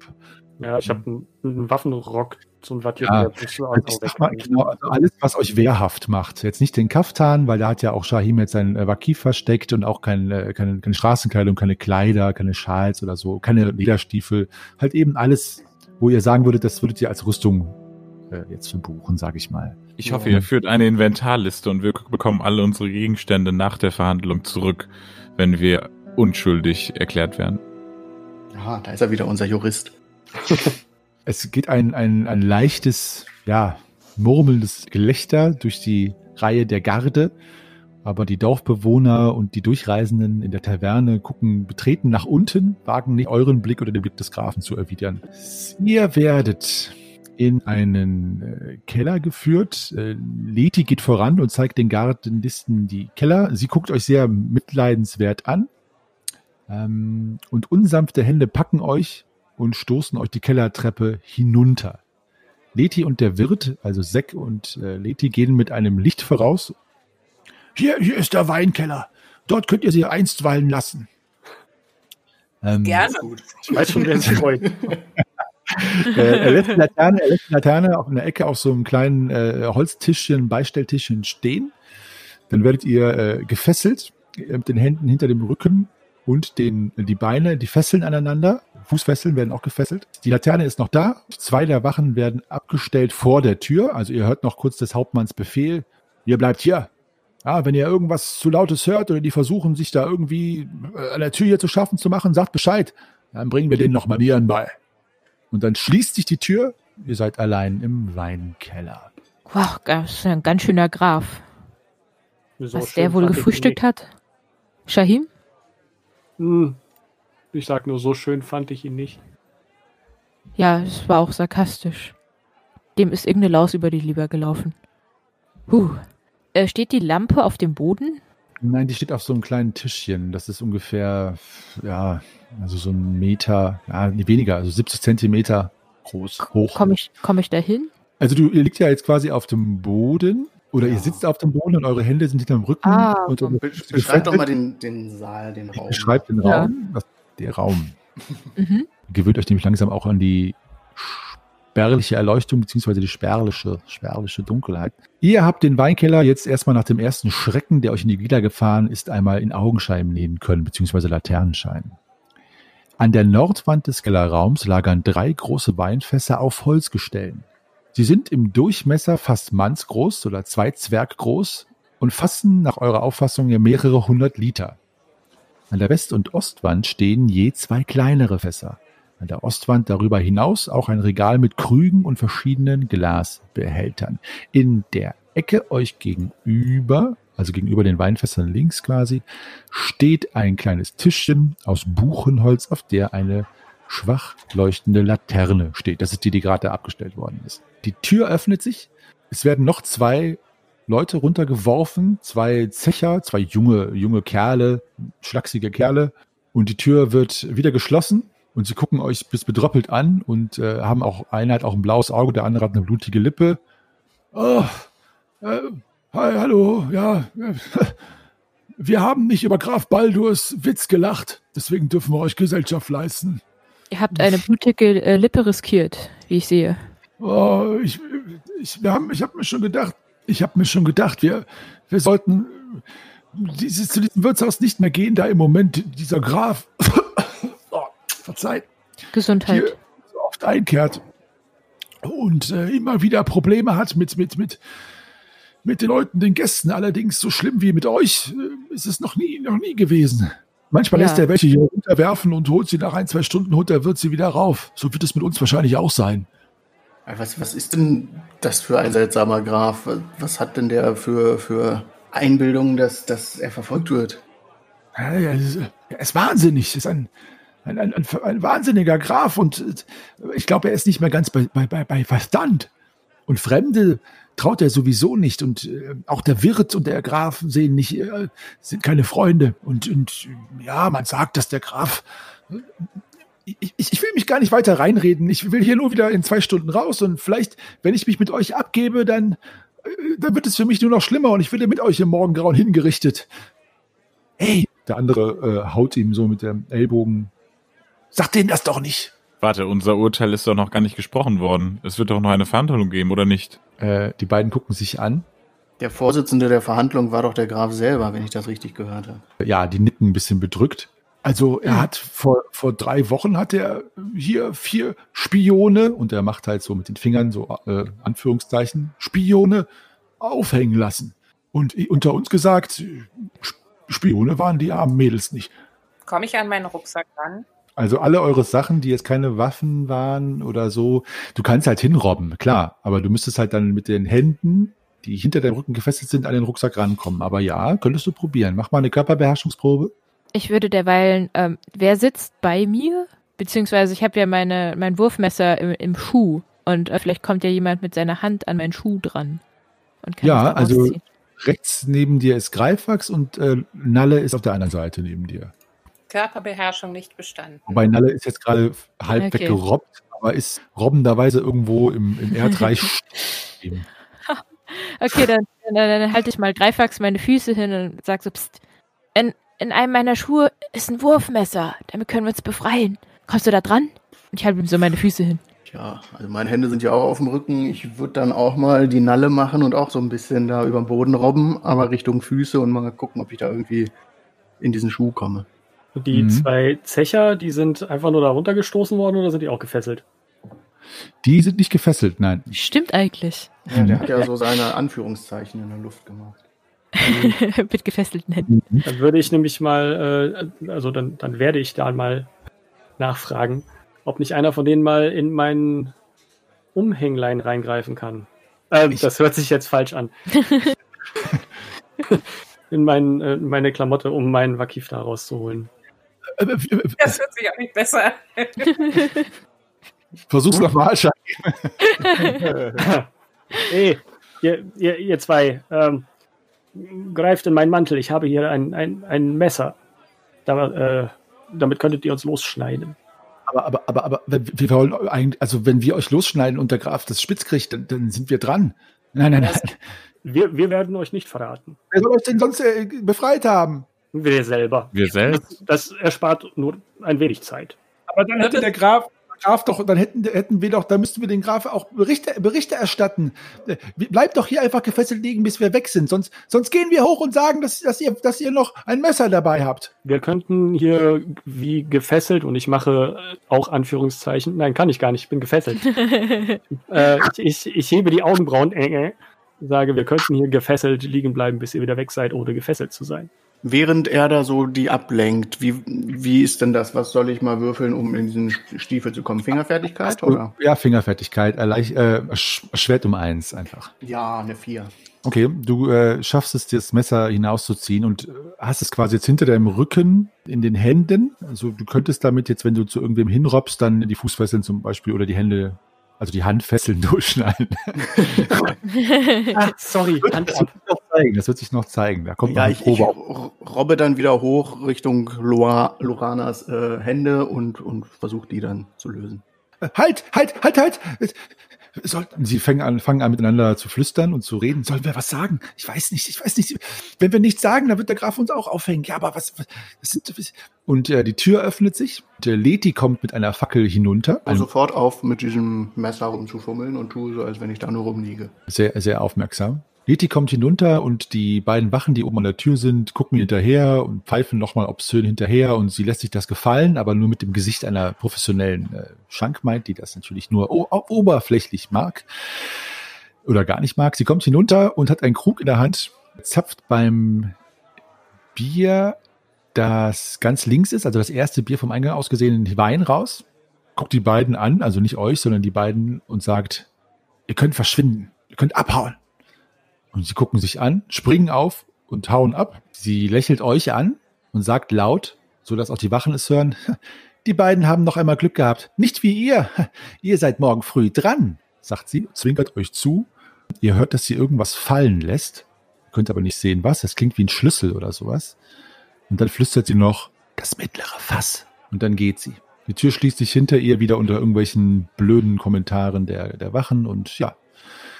Ja, ich habe einen, einen Waffenrock, so ein Watt Ja, Also ich sag mal, genau, also alles, was euch wehrhaft macht. Jetzt nicht den Kaftan, weil da hat ja auch Shahim jetzt sein äh, Wakif versteckt und auch kein, äh, keine, keine Straßenkleidung, keine Kleider, keine Schals oder so, keine Lederstiefel. Halt eben alles, wo ihr sagen würdet, das würdet ihr als Rüstung äh, jetzt verbuchen, sag ich mal. Ich hoffe, ihr führt eine Inventarliste und wir bekommen alle unsere Gegenstände nach der Verhandlung zurück, wenn wir unschuldig erklärt werden. Aha, da ist er wieder unser Jurist. Es geht ein, ein, ein leichtes, ja, murmelndes Gelächter durch die Reihe der Garde. Aber die Dorfbewohner und die Durchreisenden in der Taverne gucken betreten nach unten, wagen nicht euren Blick oder den Blick des Grafen zu erwidern. Ihr werdet in einen äh, Keller geführt. Äh, Leti geht voran und zeigt den Gardenlisten die Keller. Sie guckt euch sehr mitleidenswert an. Ähm, und unsanfte Hände packen euch und stoßen euch die Kellertreppe hinunter. Leti und der Wirt, also Seck und äh, Leti, gehen mit einem Licht voraus. Hier, hier ist der Weinkeller. Dort könnt ihr sie einstweilen lassen. Ähm, Gerne. Ich weiß schon, wer sich freut. Äh, er, lässt die Laterne, er lässt die Laterne auf einer Ecke auf so einem kleinen äh, Holztischchen, Beistelltischchen stehen. Dann werdet ihr äh, gefesselt äh, mit den Händen hinter dem Rücken und den, die Beine, die Fesseln aneinander. Fußfesseln werden auch gefesselt. Die Laterne ist noch da. Zwei der Wachen werden abgestellt vor der Tür. Also ihr hört noch kurz des Hauptmanns Befehl. Ihr bleibt hier. Ja, wenn ihr irgendwas zu Lautes hört oder die versuchen, sich da irgendwie äh, an der Tür hier zu schaffen zu machen, sagt Bescheid. Dann bringen wir denen noch Manieren bei. Und dann schließt sich die Tür. Ihr seid allein im Weinkeller. Wow, das ist ein ganz schöner Graf. So Was der wohl gefrühstückt hat? Shahim? Hm. Ich sag nur, so schön fand ich ihn nicht. Ja, es war auch sarkastisch. Dem ist irgendeine Laus über die Leber gelaufen. Huh. Äh, steht die Lampe auf dem Boden? Nein, die steht auf so einem kleinen Tischchen. Das ist ungefähr, ja, also so ein Meter, ja, nee, weniger, also 70 Zentimeter groß, hoch. Komme ich, komm ich da hin? Also du, ihr liegt ja jetzt quasi auf dem Boden oder ihr sitzt auf dem Boden und eure Hände sind hinterm Rücken. Ah, und, Be beschreib doch mal den, den Saal, den Raum. beschreibt den Ja. Raum. Was, der Raum. Mhm. Gewöhnt euch nämlich langsam auch an die spärliche Erleuchtung beziehungsweise die spärliche, spärliche Dunkelheit. Ihr habt den Weinkeller jetzt erstmal nach dem ersten Schrecken, der euch in die Glieder gefahren ist, einmal in Augenschein nehmen können, beziehungsweise Laternenschein. An der Nordwand des Kellerraums lagern drei große Weinfässer auf Holzgestellen. Sie sind im Durchmesser fast mannsgroß oder zwei Zwerg groß und fassen nach eurer Auffassung mehrere hundert Liter. An der West- und Ostwand stehen je zwei kleinere Fässer. An der Ostwand darüber hinaus auch ein Regal mit Krügen und verschiedenen Glasbehältern. In der Ecke euch gegenüber, also gegenüber den Weinfässern links quasi, steht ein kleines Tischchen aus Buchenholz, auf der eine schwach leuchtende Laterne steht. Das ist die, die gerade abgestellt worden ist. Die Tür öffnet sich. Es werden noch zwei Leute runtergeworfen, zwei Zecher, zwei junge, junge Kerle, schlachsige Kerle. Und die Tür wird wieder geschlossen und sie gucken euch bis bedröppelt an und äh, haben auch, einer hat auch ein blaues Auge, der andere hat eine blutige Lippe. Oh, äh, hi, hallo, ja. Wir haben nicht über Graf Baldurs Witz gelacht, deswegen dürfen wir euch Gesellschaft leisten. Ihr habt eine blutige äh, Lippe riskiert, wie ich sehe. Oh, ich ich, wir haben- ich habe mir schon gedacht, ich habe mir schon gedacht, wir, wir sollten dieses, zu diesem Wirtshaus nicht mehr gehen, da im Moment dieser Graf, oh, verzeiht, Gesundheit. hier so oft einkehrt und äh, immer wieder Probleme hat mit, mit, mit, mit den Leuten, den Gästen. Allerdings so schlimm wie mit euch äh, ist es noch nie, noch nie gewesen. Manchmal Ja. lässt er welche hier runterwerfen und holt sie nach ein, zwei Stunden runter, wird sie wieder rauf. So wird es mit uns wahrscheinlich auch sein. Was, was ist denn das für ein seltsamer Graf? Was hat denn der für, für Einbildungen, dass, dass er verfolgt wird? Ja, er ist, er ist wahnsinnig. Er ist ein, ein, ein, ein, ein wahnsinniger Graf und äh, ich glaube, er ist nicht mehr ganz bei, bei, bei Verstand. Und Fremde traut er sowieso nicht. Und äh, auch der Wirt und der Graf sehen nicht, äh, sind keine Freunde. Und, und ja, man sagt, dass der Graf. äh, Ich, ich, ich will mich gar nicht weiter reinreden. Ich will hier nur wieder in zwei Stunden raus und vielleicht, wenn ich mich mit euch abgebe, dann, äh, dann wird es für mich nur noch schlimmer und ich werde mit euch im Morgengrauen hingerichtet. Hey, der andere äh, haut ihm so mit dem Ellbogen. Sag denen das doch nicht. Warte, unser Urteil ist doch noch gar nicht gesprochen worden. Es wird doch noch eine Verhandlung geben, oder nicht? Äh, die beiden gucken sich an. Der Vorsitzende der Verhandlung war doch der Graf selber, wenn ich das richtig gehört habe. Ja, die nicken ein bisschen bedrückt. Also er hat vor, vor drei Wochen hat er hier vier Spione Und er macht halt so mit den Fingern so äh, Anführungszeichen Spione aufhängen lassen. Und unter uns gesagt, Sp- Spione waren die armen Mädels nicht. Komme ich an meinen Rucksack ran? Also alle eure Sachen, die jetzt keine Waffen waren oder so, du kannst halt hinrobben, klar, aber du müsstest halt dann mit den Händen, die hinter deinem Rücken gefesselt sind, an den Rucksack rankommen. Aber ja, könntest du probieren. Mach mal eine Körperbeherrschungsprobe. Ich würde derweilen, ähm, wer sitzt bei mir? Beziehungsweise ich habe ja meine, mein Wurfmesser im, im Schuh und äh, vielleicht kommt ja jemand mit seiner Hand an meinen Schuh dran. Und kann Ja, also-. Rechts neben dir ist Greifax und äh, Nalle ist auf der anderen Seite neben dir. Körperbeherrschung nicht bestanden. Wobei Nalle ist jetzt gerade halb Okay. weggerobbt, aber ist robbenderweise irgendwo im, im Erdreich. Okay, dann, dann, dann halte ich mal Greifax meine Füße hin und sag so, pst, in, in einem meiner Schuhe ist ein Wurfmesser. Damit können wir uns befreien. Kommst du da dran? Und ich halte ihm so meine Füße hin. Tja, also meine Hände sind ja auch auf dem Rücken. Ich würde dann auch mal die Nalle machen und auch so ein bisschen da über den Boden robben, aber Richtung Füße und mal gucken, ob ich da irgendwie in diesen Schuh komme. Und die Mhm. zwei Zecher, die sind einfach nur da runtergestoßen worden oder sind die auch gefesselt? Die sind nicht gefesselt, nein. Stimmt eigentlich. Ja, der hat ja so seine Anführungszeichen in der Luft gemacht. Mit gefesselten Händen. Dann würde ich nämlich mal, äh, also dann, dann werde ich da mal nachfragen, ob nicht einer von denen mal in meinen Umhänglein reingreifen kann. Ähm, das hört sich jetzt falsch an. in, mein, äh, in meine Klamotte, um meinen Wakif da rauszuholen. Das hört sich auch nicht besser. Versuch's nochmal, Schein. Hey, ihr, ihr, ihr zwei, ähm, greift in meinen Mantel. Ich habe hier ein, ein, ein Messer. Da, äh, damit könntet ihr uns losschneiden. Aber, aber, aber, aber wenn wir wollen eigentlich, also wenn wir euch losschneiden und der Graf das spitz kriegt, dann, dann sind wir dran. Nein, nein, nein. Wir, wir werden euch nicht verraten. Wer soll euch denn sonst äh, befreit haben? Wir selber. Wir selbst? Das, das erspart nur ein wenig Zeit. Aber dann hätte der Graf, Graf doch, dann hätten, hätten wir doch, da müssten wir den Graf auch Berichte, Berichte erstatten. Äh, Bleibt doch hier einfach gefesselt liegen, bis wir weg sind. Sonst, sonst gehen wir hoch und sagen, dass, dass, ihr, dass ihr noch ein Messer dabei habt. Wir könnten hier wie gefesselt und ich mache äh, auch Anführungszeichen. Nein, kann ich gar nicht. Ich bin gefesselt. äh, ich, ich, ich hebe die Augenbrauen, äh, äh, sage, wir könnten hier gefesselt liegen bleiben, bis ihr wieder weg seid, ohne gefesselt zu sein. Während er da so die ablenkt, wie, wie ist denn das? Was soll ich mal würfeln, um in diesen Stiefel zu kommen? Fingerfertigkeit oder? Ja, Fingerfertigkeit, äh, Sch- Schwert um eins einfach. Ja, eine vier. Okay, du äh, schaffst es, das Messer hinauszuziehen und äh, hast es quasi jetzt hinter deinem Rücken in den Händen. Also du könntest damit jetzt, wenn du zu irgendwem hinrobbst, dann die Fußfesseln zum Beispiel oder die Hände, also die Handfesseln durchschneiden. Ah, sorry, Hand Das ab. Zeigen. Das wird sich noch zeigen. Da kommt Ja, ich, ich robbe dann wieder hoch Richtung Loranas äh, Hände und, und versuche die dann zu lösen. Halt, halt, halt, halt! Sollten Sie fangen an, fangen an miteinander zu flüstern und zu reden. Sollen wir was sagen? Ich weiß nicht, ich weiß nicht. Wenn wir nichts sagen, dann wird der Graf uns auch aufhängen. Ja, aber was? was das sind, und äh, die Tür öffnet sich. Der Leti kommt mit einer Fackel hinunter. Also sofort auf, mit diesem Messer rumzufummeln und tue so, als wenn ich da nur rumliege. Sehr, sehr aufmerksam. Leti kommt hinunter und die beiden Wachen, die oben an der Tür sind, gucken hinterher und pfeifen nochmal obszön hinterher und sie lässt sich das gefallen, aber nur mit dem Gesicht einer professionellen äh, Schankmaid, die das natürlich nur oberflächlich mag oder gar nicht mag. Sie kommt hinunter und hat einen Krug in der Hand, zapft beim Bier, das ganz links ist, also das erste Bier vom Eingang aus gesehen, den Wein raus, guckt die beiden an, also nicht euch, sondern die beiden und sagt, ihr könnt verschwinden, ihr könnt abhauen. Und sie gucken sich an, springen auf und hauen ab. Sie lächelt euch an und sagt laut, so dass auch die Wachen es hören, die beiden haben noch einmal Glück gehabt. Nicht wie ihr. Ihr seid morgen früh dran, sagt sie, zwinkert euch zu. Ihr hört, dass sie irgendwas fallen lässt. Ihr könnt aber nicht sehen, was. Das klingt wie ein Schlüssel oder sowas. Und dann flüstert sie noch, das mittlere Fass. Und dann geht sie. Die Tür schließt sich hinter ihr wieder unter irgendwelchen blöden Kommentaren der, der Wachen und ja,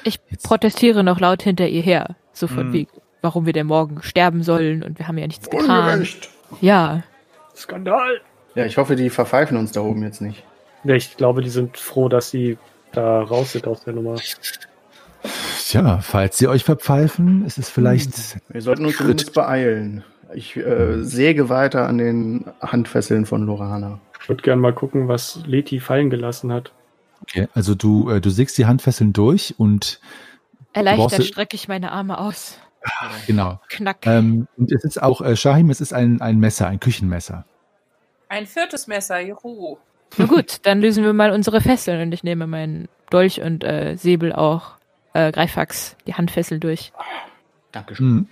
Ich Jetzt- protestiere noch laut hinter ihr her. So von Hm. wie, warum wir denn morgen sterben sollen und wir haben ja nichts getan. Ungerecht. Ja. Skandal. Ja, ich hoffe, die verpfeifen uns da oben jetzt nicht. Ja, ich glaube, die sind froh, dass sie da raus sind aus der Nummer. Tja, falls sie euch verpfeifen, ist es vielleicht. Wir sollten uns zumindest beeilen. Ich äh, säge weiter an den Handfesseln von Lorana. Ich würde gerne mal gucken, was Leti fallen gelassen hat. Okay, also du, äh, du sägst die Handfesseln durch und Erleichtert strecke ich meine Arme aus. genau. Knack. Ähm, und es ist auch, äh, Shahim, es ist ein, ein Messer, ein Küchenmesser. Ein viertes Messer, juhu. Na gut, dann lösen wir mal unsere Fesseln und ich nehme meinen Dolch und äh, Säbel auch, äh, Greifax, die Handfessel durch. Dankeschön. Mhm.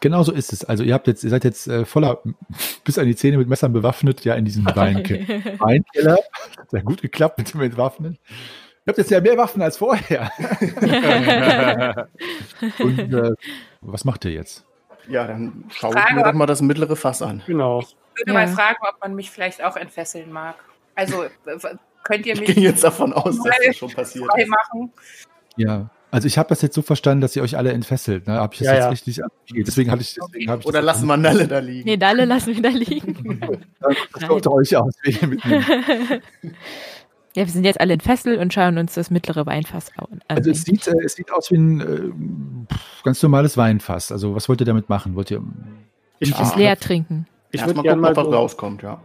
Genau so ist es. Also ihr habt jetzt, ihr seid jetzt äh, voller bis an die Zähne mit Messern bewaffnet, ja, in diesem Weinke Weinkeller. Hat Sehr gut geklappt mit dem Entwaffnen. Ihr habt jetzt ja mehr Waffen als vorher. Und äh, was macht ihr jetzt? Ja, dann schau Frage, ich mir doch mal das mittlere Fass an. Genau. Ich würde Ja. mal fragen, ob man mich vielleicht auch entfesseln mag. Also, könnt ihr Ich mich gehe jetzt davon aus, dass das schon passiert ist. machen? Ja. Also ich habe das jetzt so verstanden, dass ihr euch alle entfesselt. Ne? Habe ich das Ja, jetzt ja. richtig? Deswegen hatte ich, deswegen hab ich Oder lassen wir Nalle da liegen. nee, Dalle lassen wir da liegen. Das schaut euch aus. ja, wir sind jetzt alle in Fessel und schauen uns das mittlere Weinfass an. Also es sieht, äh, es sieht aus wie ein äh, ganz normales Weinfass. Also was wollt ihr damit machen? Wollt ihr Ich, es leer trinken. Ich Erstmal würde gerne gucken, mal, was so, rauskommt, ja.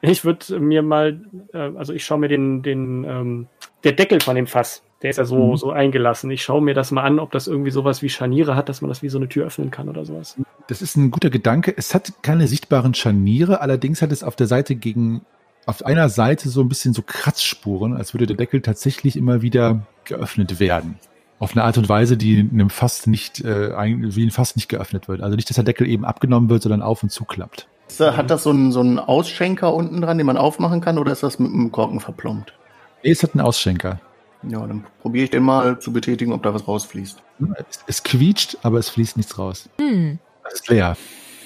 ich würde mir mal, äh, also ich schaue mir den, den, ähm, der Deckel von dem Fass, der ist ja so, Mhm. so eingelassen. Ich schaue mir das mal an, ob das irgendwie sowas wie Scharniere hat, dass man das wie so eine Tür öffnen kann oder sowas. Das ist ein guter Gedanke. Es hat keine sichtbaren Scharniere, allerdings hat es auf der Seite gegen, auf einer Seite so ein bisschen so Kratzspuren, als würde der Deckel tatsächlich immer wieder geöffnet werden. Auf eine Art und Weise, die in einem Fass nicht, äh, ein- wie ein Fass nicht geöffnet wird. Also nicht, dass der Deckel eben abgenommen wird, sondern auf und zuklappt. Hat das so einen, so einen Ausschenker unten dran, den man aufmachen kann, oder ist das mit einem Korken verplombt? Nee, es hat einen Ausschenker. Ja, dann probiere ich den mal zu betätigen, ob da was rausfließt. Es, es quietscht, aber es fließt nichts raus. Hm. Das ist leer.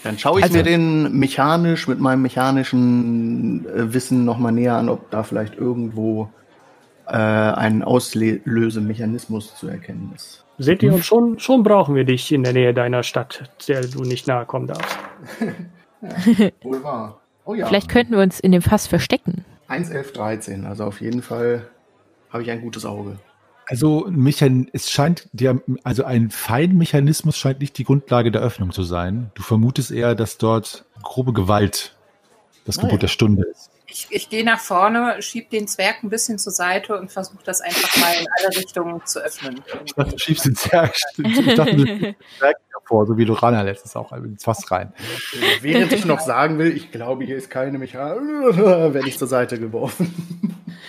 Dann schaue ich Also- mir den mechanisch mit meinem mechanischen äh, Wissen nochmal näher an, ob da vielleicht irgendwo äh, ein Auslösemechanismus zu erkennen ist. Seht ihr, und schon, schon brauchen wir dich in der Nähe deiner Stadt, der du nicht nahe kommen darfst. Wohl wahr. Oh ja. Vielleicht könnten wir uns in dem Fass verstecken. 1, 11, 13. Also auf jeden Fall habe ich ein gutes Auge. Also Mechan es scheint der, also ein Feinmechanismus scheint nicht die Grundlage der Öffnung zu sein. Du vermutest eher, dass dort grobe Gewalt das Ah, Gebot ja. der Stunde ist. Ich, ich gehe nach vorne, schieb den Zwerg ein bisschen zur Seite und versuche das einfach mal in alle Richtungen zu öffnen. Ich dachte, du schiebst den Zwerg, ich dachte, du schiebst den Zwerg davor, so wie Lorana letztens auch ins Fass rein. Während ich noch sagen will, ich glaube, hier ist keine Mechanik, werde ich zur Seite geworfen.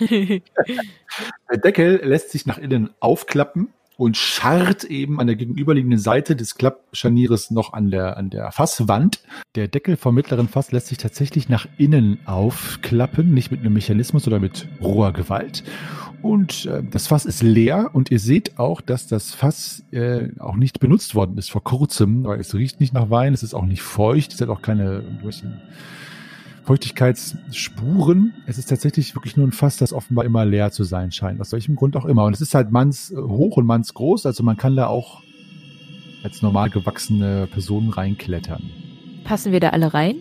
Der Deckel lässt sich nach innen aufklappen und scharrt eben an der gegenüberliegenden Seite des Klappscharnieres noch an der, an der Fasswand. Der Deckel vom mittleren Fass lässt sich tatsächlich nach innen aufklappen, nicht mit einem Mechanismus oder mit roher Gewalt. Und äh, das Fass ist leer und ihr seht auch, dass das Fass äh, auch nicht benutzt worden ist vor kurzem, weil es riecht nicht nach Wein, es ist auch nicht feucht, es hat auch keine irgendwelchen Feuchtigkeitsspuren. Es ist tatsächlich wirklich nur ein Fass, das offenbar immer leer zu sein scheint. Aus welchem Grund auch immer. Und es ist halt manns hoch und manns groß. Also man kann da auch als normal gewachsene Person reinklettern. Passen wir da alle rein?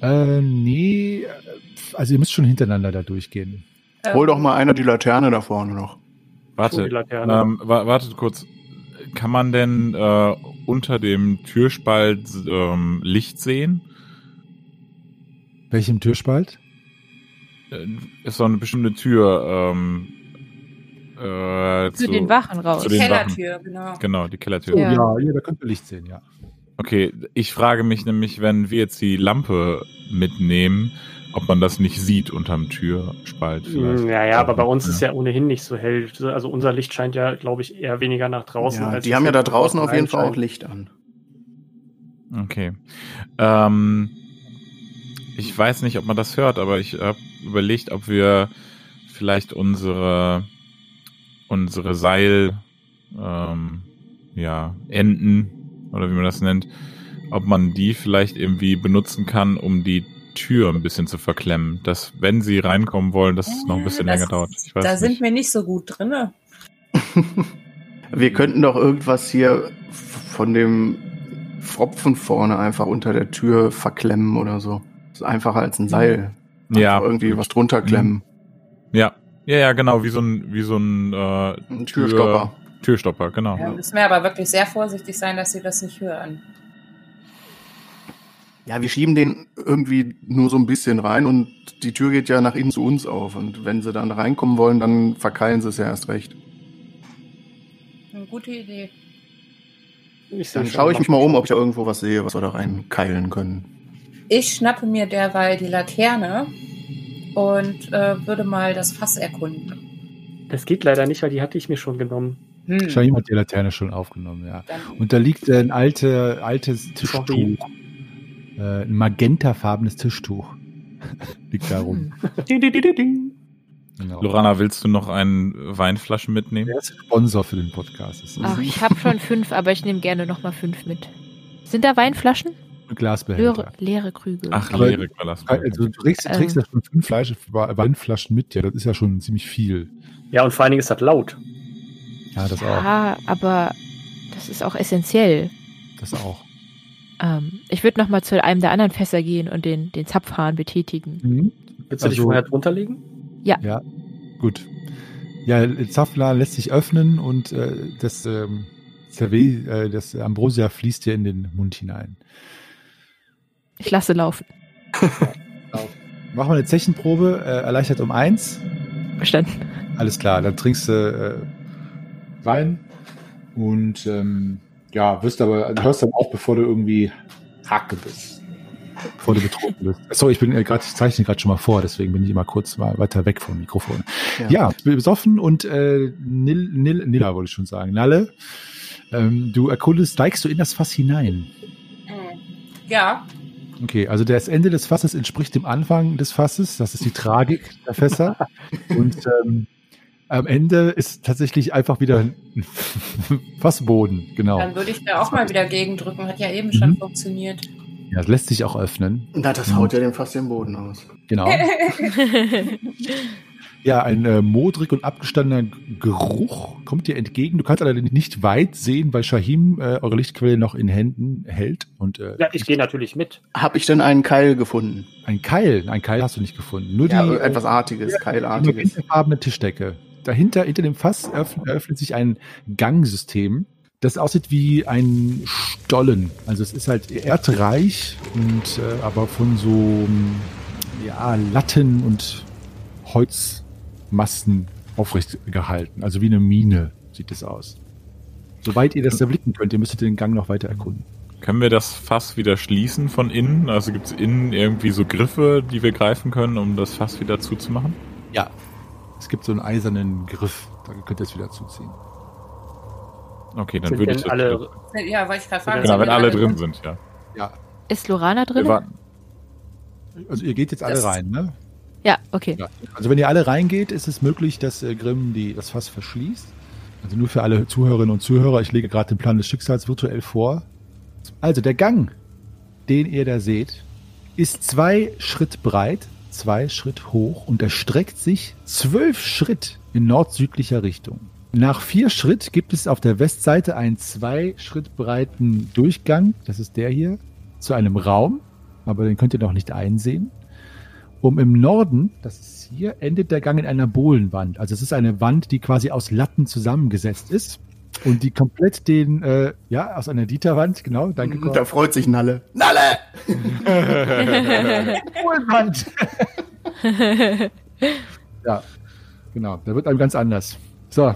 Äh, nee, also ihr müsst schon hintereinander da durchgehen. Ähm, Hol doch mal einer die Laterne da vorne noch. Warte, Laterne. ähm, wa wartet kurz. Kann man denn äh, unter dem Türspalt ähm, Licht sehen? Welchem Türspalt? Äh, ist so eine bestimmte Tür. Ähm, äh, Zu den Wachen raus. zu Die den Kellertür, genau. Genau, die Kellertür. Oh, Ja. ja. ja, da könnt ihr Licht sehen, ja. Okay, ich frage mich nämlich, wenn wir jetzt die Lampe mitnehmen, ob man das nicht sieht unterm Türspalt vielleicht. Hm, Ja, ja, aber bei uns ist ja ohnehin nicht so hell. Also unser Licht scheint ja, glaube ich, eher weniger nach draußen. Ja, als die haben ja da draußen auf jeden Fall auch. Licht an. Okay. Ähm, ich weiß nicht, ob man das hört, aber ich habe überlegt, ob wir vielleicht unsere unsere Seil ähm, ja Enden oder wie man das nennt, ob man die vielleicht irgendwie benutzen kann, um die Tür ein bisschen zu verklemmen, dass wenn sie reinkommen wollen, dass es noch ein bisschen Das- länger dauert. Ich weiß da nicht. sind wir nicht so gut drinne. Wir könnten doch irgendwas hier von dem Pfropfen vorne einfach unter der Tür verklemmen oder so. Das ist einfacher als ein Seil. ja, Einfach irgendwie was drunter klemmen. ja, ja, ja, genau, wie so ein wie so ein, äh, Ein Türstopper. Türstopper, genau. Da müssen wir aber wirklich sehr vorsichtig sein, dass sie das nicht hören. Ja, wir schieben den irgendwie nur so ein bisschen rein und die Tür geht ja nach innen zu uns auf. Und wenn sie dann reinkommen wollen, dann verkeilen sie es ja erst recht. Eine gute Idee. Ich Dann schaue ich mich mal um, ob ich da irgendwo was sehe, was wir da reinkeilen können. Ich schnappe mir derweil die Laterne und äh, würde mal das Fass erkunden. Das geht leider nicht, weil die hatte ich mir schon genommen. Hm. Wahrscheinlich hat die Laterne schon aufgenommen, ja. Dann, Und da liegt ein alte, altes Tischtuch. Äh, ein magentafarbenes Tischtuch. liegt da rum. Hm. Genau. Lorana, willst du noch eine Weinflasche mitnehmen? Der ist Sponsor für den Podcast. Ach, ich habe schon fünf, aber ich nehme gerne nochmal fünf mit. Sind da Weinflaschen? ein Glasbehälter. Leere, leere Krüge. Ach, Aber- leere Glas. Also du trägst, du trägst ja schon fünf Fleisch, Weinflaschen mit, ja, das ist ja schon ziemlich viel. Ja, und vor allen Dingen ist das laut. Ja, das auch. ja, aber das ist auch essentiell. Das auch. Ähm, ich würde nochmal zu einem der anderen Fässer gehen und den, den Zapfhahn betätigen. Mhm. Willst du dich Also- vorher drunter legen? Ja, gut. Ja, Zafla lässt sich öffnen und äh, das ähm, Cervé, äh, das Ambrosia fließt dir in den Mund hinein. Ich lasse laufen. Mach mal eine Zechenprobe, äh, erleichtert um eins. Verstanden. Alles klar, dann trinkst du äh, Wein und ähm, ja, wirst aber, du hörst dann auf, bevor du irgendwie Hake bist. Bevor du betrunken bist. Sorry, ich bin äh, gerade, ich zeichne gerade schon mal vor, deswegen bin ich immer kurz mal weiter weg vom Mikrofon. Ja, ich bin besoffen und äh, Nil, Nil, Nilla wollte ich schon sagen. Nalle, ähm, du erkundest, steigst du in das Fass hinein. Ja, Okay, also das Ende des Fasses entspricht dem Anfang des Fasses. Das ist die Tragik der Fässer. Und ähm, am Ende ist tatsächlich einfach wieder ein Fassboden, genau. dann würde ich da auch mal wieder gegendrücken. Hat ja eben schon Mhm. funktioniert. Ja, das lässt sich auch öffnen. Na, das haut ja dem fast den Boden aus. Genau. Ja, ein äh, modrig und abgestandener Geruch kommt dir entgegen. Du kannst allerdings nicht weit sehen, weil Shahim äh, eure Lichtquelle noch in Händen hält. Und äh, Ja, ich gehe natürlich mit. Hab ich denn einen Keil gefunden? ein Keil, ein Keil hast du nicht gefunden. Nur Ja, die etwas Artiges, Keilartiges. magentafarbene Tischdecke. Dahinter, hinter dem Fass, eröffnet, eröffnet sich ein Gangsystem, das aussieht wie ein Stollen. Also es ist halt erdreich und äh, aber von so ähm, ja, Latten und Holzmassen aufrecht gehalten. Also wie eine Mine sieht es aus. Soweit ihr das erblicken könnt, ihr müsstet den Gang noch weiter erkunden. Können wir das Fass wieder schließen von innen? Also gibt es innen irgendwie so Griffe, die wir greifen können, um das Fass wieder zuzumachen? Ja. Es gibt so einen eisernen Griff, da könnt ihr es wieder zuziehen. Okay, dann Sind würde ich das. alle Ja, wollte ich gerade fragen. genau, sind wenn alle drin sind, ja. Ja, Ist Lorana drin? Also ihr geht jetzt alle Das- rein, ne? Ja, okay. Ja. Also wenn ihr alle reingeht, ist es möglich, dass äh, Grimm die, das Fass verschließt. Also nur für alle Zuhörerinnen und Zuhörer, ich lege gerade den Plan des Schicksals virtuell vor. Also der Gang, den ihr da seht, ist zwei Schritt breit, zwei Schritt hoch und erstreckt sich zwölf Schritt in nord-südlicher Richtung. Nach vier Schritt gibt es auf der Westseite einen zwei Schritt breiten Durchgang, das ist der hier, zu einem Raum, aber den könnt ihr noch nicht einsehen. Um im Norden, das ist hier, endet der Gang in einer Bohlenwand. Also es ist eine Wand, die quasi aus Latten zusammengesetzt ist und die komplett den, äh, ja, aus einer Dieterwand, genau, danke. Mhm, Da freut sich Nalle. Nalle! Bohlenwand. ja, genau, da wird einem ganz anders. So,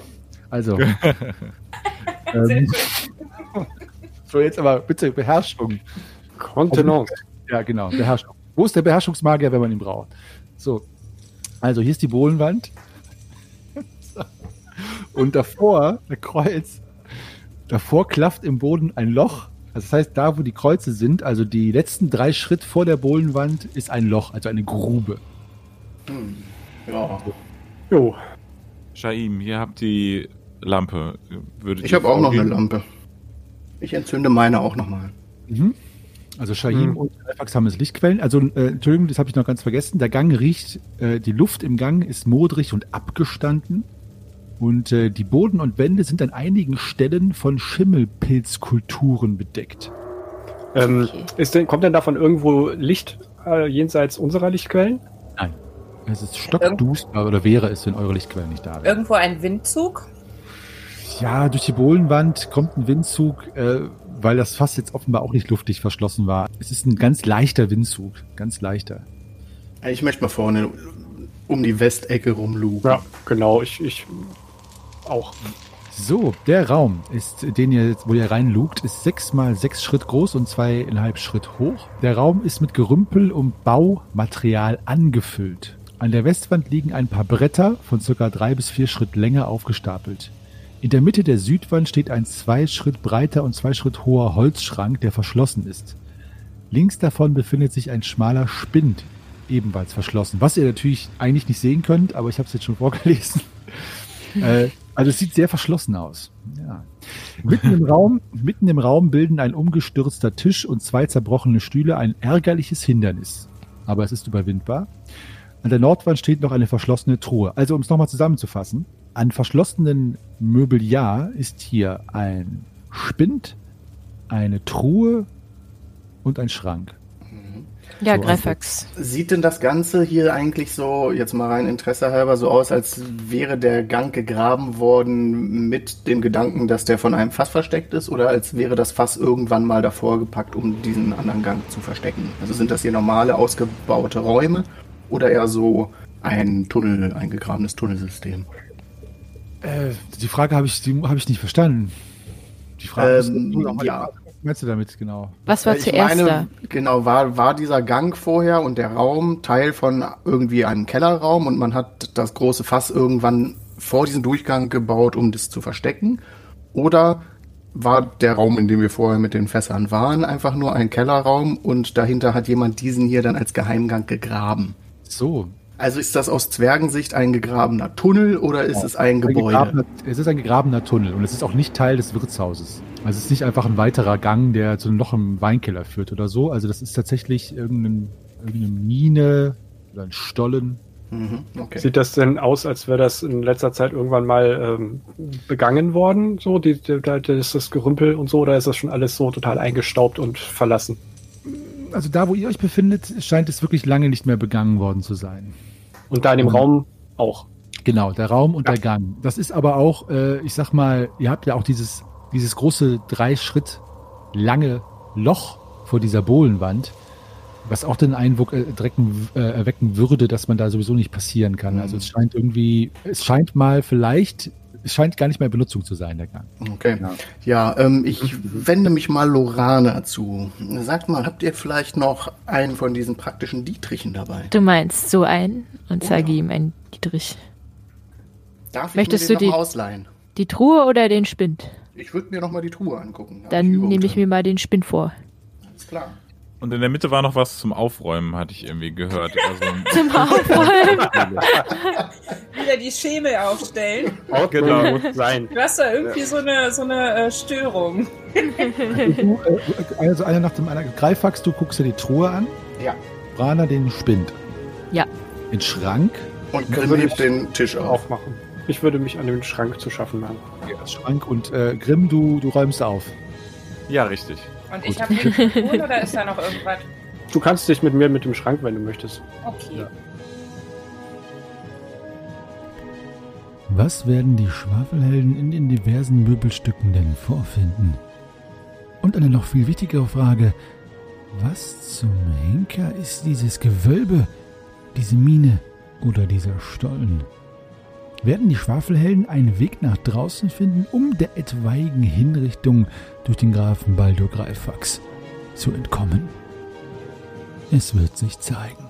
also. ähm, so, jetzt aber bitte Beherrschung. Kontenance. Ja, genau, Beherrschung. Wo ist der Beherrschungsmagier, wenn man ihn braucht? So, also hier ist die Bohlenwand. Und davor, der Kreuz, davor klafft im Boden ein Loch. Also das heißt, da, wo die Kreuze sind, also die letzten drei Schritt vor der Bohlenwand, ist ein Loch, also eine Grube. Ja. Jo. Shaim, hier habt die Lampe. Würdet Ich habe auch noch eine? Lampe. Ich entzünde meine auch nochmal. Also Shahim Mhm. und Alfax haben es Lichtquellen. Also, äh, Entschuldigung, das habe ich noch ganz vergessen. Der Gang riecht, äh, die Luft im Gang ist modrig und abgestanden. Und äh, die Boden und Wände sind an einigen Stellen von Schimmelpilzkulturen bedeckt. Ähm, ist denn, kommt denn davon irgendwo Licht äh, jenseits unserer Lichtquellen? Es ist stockduster, oder wäre es, wenn eure Lichtquellen nicht da wären. Irgendwo ein Windzug? Ja, durch die Bohlenwand kommt ein Windzug, äh, weil das Fass jetzt offenbar auch nicht luftig verschlossen war. Es ist ein ganz leichter Windzug, ganz leichter. Ich möchte mal vorne um die Westecke rumlugen. Ja, genau. Ich, ich auch. So, der Raum ist, den ihr wo ihr reinlugt, ist sechs mal sechs Schritt groß und zweieinhalb Schritt hoch. Der Raum ist mit Gerümpel und Baumaterial angefüllt. An der Westwand liegen ein paar Bretter von circa drei bis vier Schritt Länge aufgestapelt. In der Mitte der Südwand steht ein zwei Schritt breiter und zwei Schritt hoher Holzschrank, der verschlossen ist. Links davon befindet sich ein schmaler Spind, ebenfalls verschlossen. Was ihr natürlich eigentlich nicht sehen könnt, aber ich habe es jetzt schon vorgelesen. äh, also es sieht sehr verschlossen aus. Ja. Mitten im Raum, mitten im Raum bilden ein umgestürzter Tisch und zwei zerbrochene Stühle ein ärgerliches Hindernis. Aber es ist überwindbar. An der Nordwand steht noch eine verschlossene Truhe. Also um es nochmal zusammenzufassen, an verschlossenen Möbeljahr ist hier ein Spind, eine Truhe und ein Schrank. Ja, So, Greifax. Sieht denn das Ganze hier eigentlich so, jetzt mal rein Interesse halber, so aus, als wäre der Gang gegraben worden mit dem Gedanken, dass der von einem Fass versteckt ist oder als wäre das Fass irgendwann mal davor gepackt, um diesen anderen Gang zu verstecken? Also sind das hier normale, ausgebaute Räume oder eher so ein Tunnel, ein gegrabenes Tunnelsystem? Äh, die Frage habe ich, die habe ich nicht verstanden. Die Frage ist, Ähm, du noch mal- ja. Was meinst du damit genau? Was war Äh, ich zuerst meine, da? Genau, war, war dieser Gang vorher und der Raum Teil von irgendwie einem Kellerraum und man hat das große Fass irgendwann vor diesen Durchgang gebaut, um das zu verstecken? Oder war der Raum, in dem wir vorher mit den Fässern waren, einfach nur ein Kellerraum und dahinter hat jemand diesen hier dann als Geheimgang gegraben? So. Also ist das aus Zwergensicht ein gegrabener Tunnel oder ist es ein Ein Gebäude? es ist ein gegrabener Tunnel und es ist auch nicht Teil des Wirtshauses. Also es ist nicht einfach ein weiterer Gang, der zu noch im Weinkeller führt oder so. Also das ist tatsächlich irgendein, irgendeine Mine oder ein Stollen. Mhm, okay. Sieht das denn aus, als wäre das in letzter Zeit irgendwann mal ähm, begangen worden? So, die, die, da ist das Gerümpel und so, oder ist das schon alles so total eingestaubt und verlassen? Also da, wo ihr euch befindet, scheint es wirklich lange nicht mehr begangen worden zu sein. Und da in dem Mhm. Raum auch. Genau, der Raum und der Gang. Das ist aber auch, äh, ich sag mal, ihr habt ja auch dieses, dieses große drei Schritt lange Loch vor dieser Bohlenwand, was auch den Eindruck äh, drecken, äh, erwecken würde, dass man da sowieso nicht passieren kann. Also es scheint irgendwie, es scheint mal vielleicht, es scheint gar nicht mehr in Benutzung zu sein, der Gang. Okay. Ja, ähm, ich wende mich mal Lorana zu. Sagt mal, habt ihr vielleicht noch einen von diesen praktischen Dietrichen dabei? Du meinst so einen und Oh zeige ja. ihm einen Dietrich. Darf ich Möchtest mir den du die- ausleihen? Die Truhe oder den Spind? Ich würde mir noch mal die Truhe angucken. Dann nehme ich mir mal den Spind vor. Alles klar. Und in der Mitte war noch was zum Aufräumen, hatte ich irgendwie gehört. Also, Zum Aufräumen. Wieder die Schemel aufstellen. Genau. muss sein. Du hast da irgendwie so eine, so eine äh, Störung. Du, also einer nach dem anderen. Greifax, du guckst dir die Truhe an. Ja. Brana den Spind. Ja. Den Schrank. Und Grimm hebt den Tisch auf. Aufmachen. Ich würde mich an den Schrank zu schaffen machen. Ja, Schrank und äh, Grimm, du, du räumst auf. ja, richtig. Und ich habe nichts zu tun oder ist da noch irgendwas? Du kannst dich mit mir mit dem Schrank, wenn du möchtest. Okay. Ja. Was werden die Schwafelhelden in den diversen Möbelstücken denn vorfinden? Und eine noch viel wichtigere Frage, was zum Henker ist dieses Gewölbe, diese Mine oder dieser Stollen? Werden die Schwafelhelden einen Weg nach draußen finden, um der etwaigen Hinrichtung durch den Grafen Baldur Greifax zu entkommen? Es wird sich zeigen.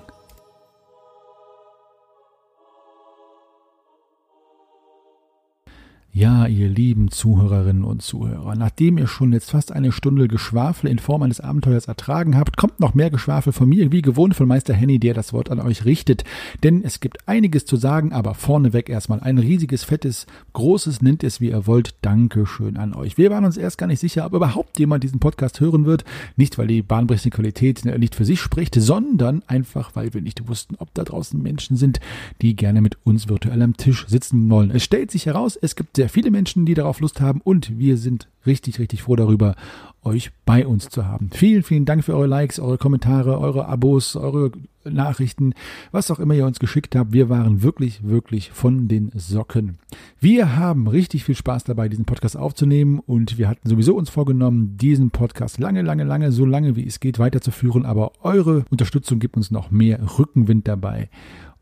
Ja, ihr lieben Zuhörerinnen und Zuhörer, nachdem ihr schon jetzt fast eine Stunde Geschwafel in Form eines Abenteuers ertragen habt, kommt noch mehr Geschwafel von mir, wie gewohnt von Meister Henny, der das Wort an euch richtet. Denn es gibt einiges zu sagen, aber vorneweg erstmal ein riesiges, fettes, großes, nennt es wie ihr wollt, Dankeschön an euch. Wir waren uns erst gar nicht sicher, ob überhaupt jemand diesen Podcast hören wird. Nicht, weil die bahnbrechende Qualität nicht für sich spricht, sondern einfach, weil wir nicht wussten, ob da draußen Menschen sind, die gerne mit uns virtuell am Tisch sitzen wollen. Es stellt sich heraus, es gibt sehr viele Menschen, die darauf Lust haben und wir sind richtig, richtig froh darüber, euch bei uns zu haben. Vielen, vielen Dank für eure Likes, eure Kommentare, eure Abos, eure Nachrichten, was auch immer ihr uns geschickt habt. Wir waren wirklich, wirklich von den Socken. Wir haben richtig viel Spaß dabei, diesen Podcast aufzunehmen und wir hatten sowieso uns vorgenommen, diesen Podcast lange, lange, lange, so lange wie es geht weiterzuführen. Aber eure Unterstützung gibt uns noch mehr Rückenwind dabei.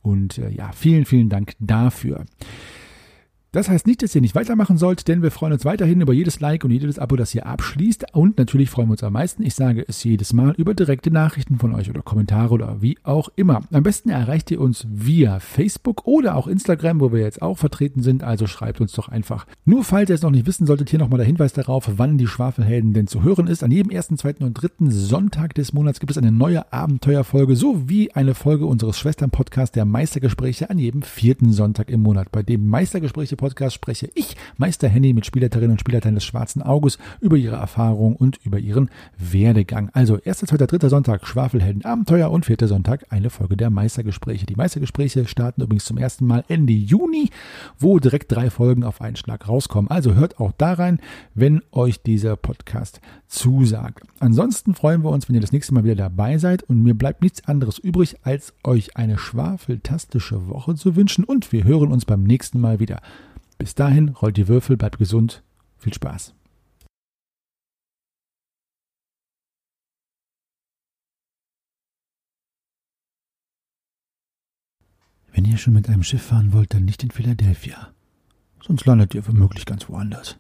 Und äh, ja, vielen, vielen Dank dafür. Das heißt nicht, dass ihr nicht weitermachen sollt, denn wir freuen uns weiterhin über jedes Like und jedes Abo, das ihr abschließt. Und natürlich freuen wir uns am meisten, ich sage es jedes Mal, über direkte Nachrichten von euch oder Kommentare oder wie auch immer. Am besten erreicht ihr uns via Facebook oder auch Instagram, wo wir jetzt auch vertreten sind. Also schreibt uns doch einfach. Nur falls ihr es noch nicht wissen solltet, hier nochmal der Hinweis darauf, wann die Schwafelhelden denn zu hören ist. An jedem ersten, zweiten und dritten Sonntag des Monats gibt es eine neue Abenteuerfolge sowie eine Folge unseres Schwestern-Podcasts der Meistergespräche an jedem vierten Sonntag im Monat, bei dem Meistergespräche Podcast spreche ich, Meister Henny, mit Spielleiterinnen und Spielleitern des Schwarzen Auges über ihre Erfahrung und über ihren Werdegang. Also erster, zweiter, dritter Sonntag Schwafelhelden Abenteuer und vierter Sonntag eine Folge der Meistergespräche. Die Meistergespräche starten übrigens zum ersten Mal Ende Juni, wo direkt drei Folgen auf einen Schlag rauskommen. Also hört auch da rein, wenn euch dieser Podcast zusagt. Ansonsten freuen wir uns, wenn ihr das nächste Mal wieder dabei seid und mir bleibt nichts anderes übrig, als euch eine schwafeltastische Woche zu wünschen und wir hören uns beim nächsten Mal wieder. Bis dahin, rollt die Würfel, bleibt gesund, viel Spaß. Wenn ihr schon mit einem Schiff fahren wollt, dann nicht in Philadelphia. Sonst landet ihr womöglich ganz woanders.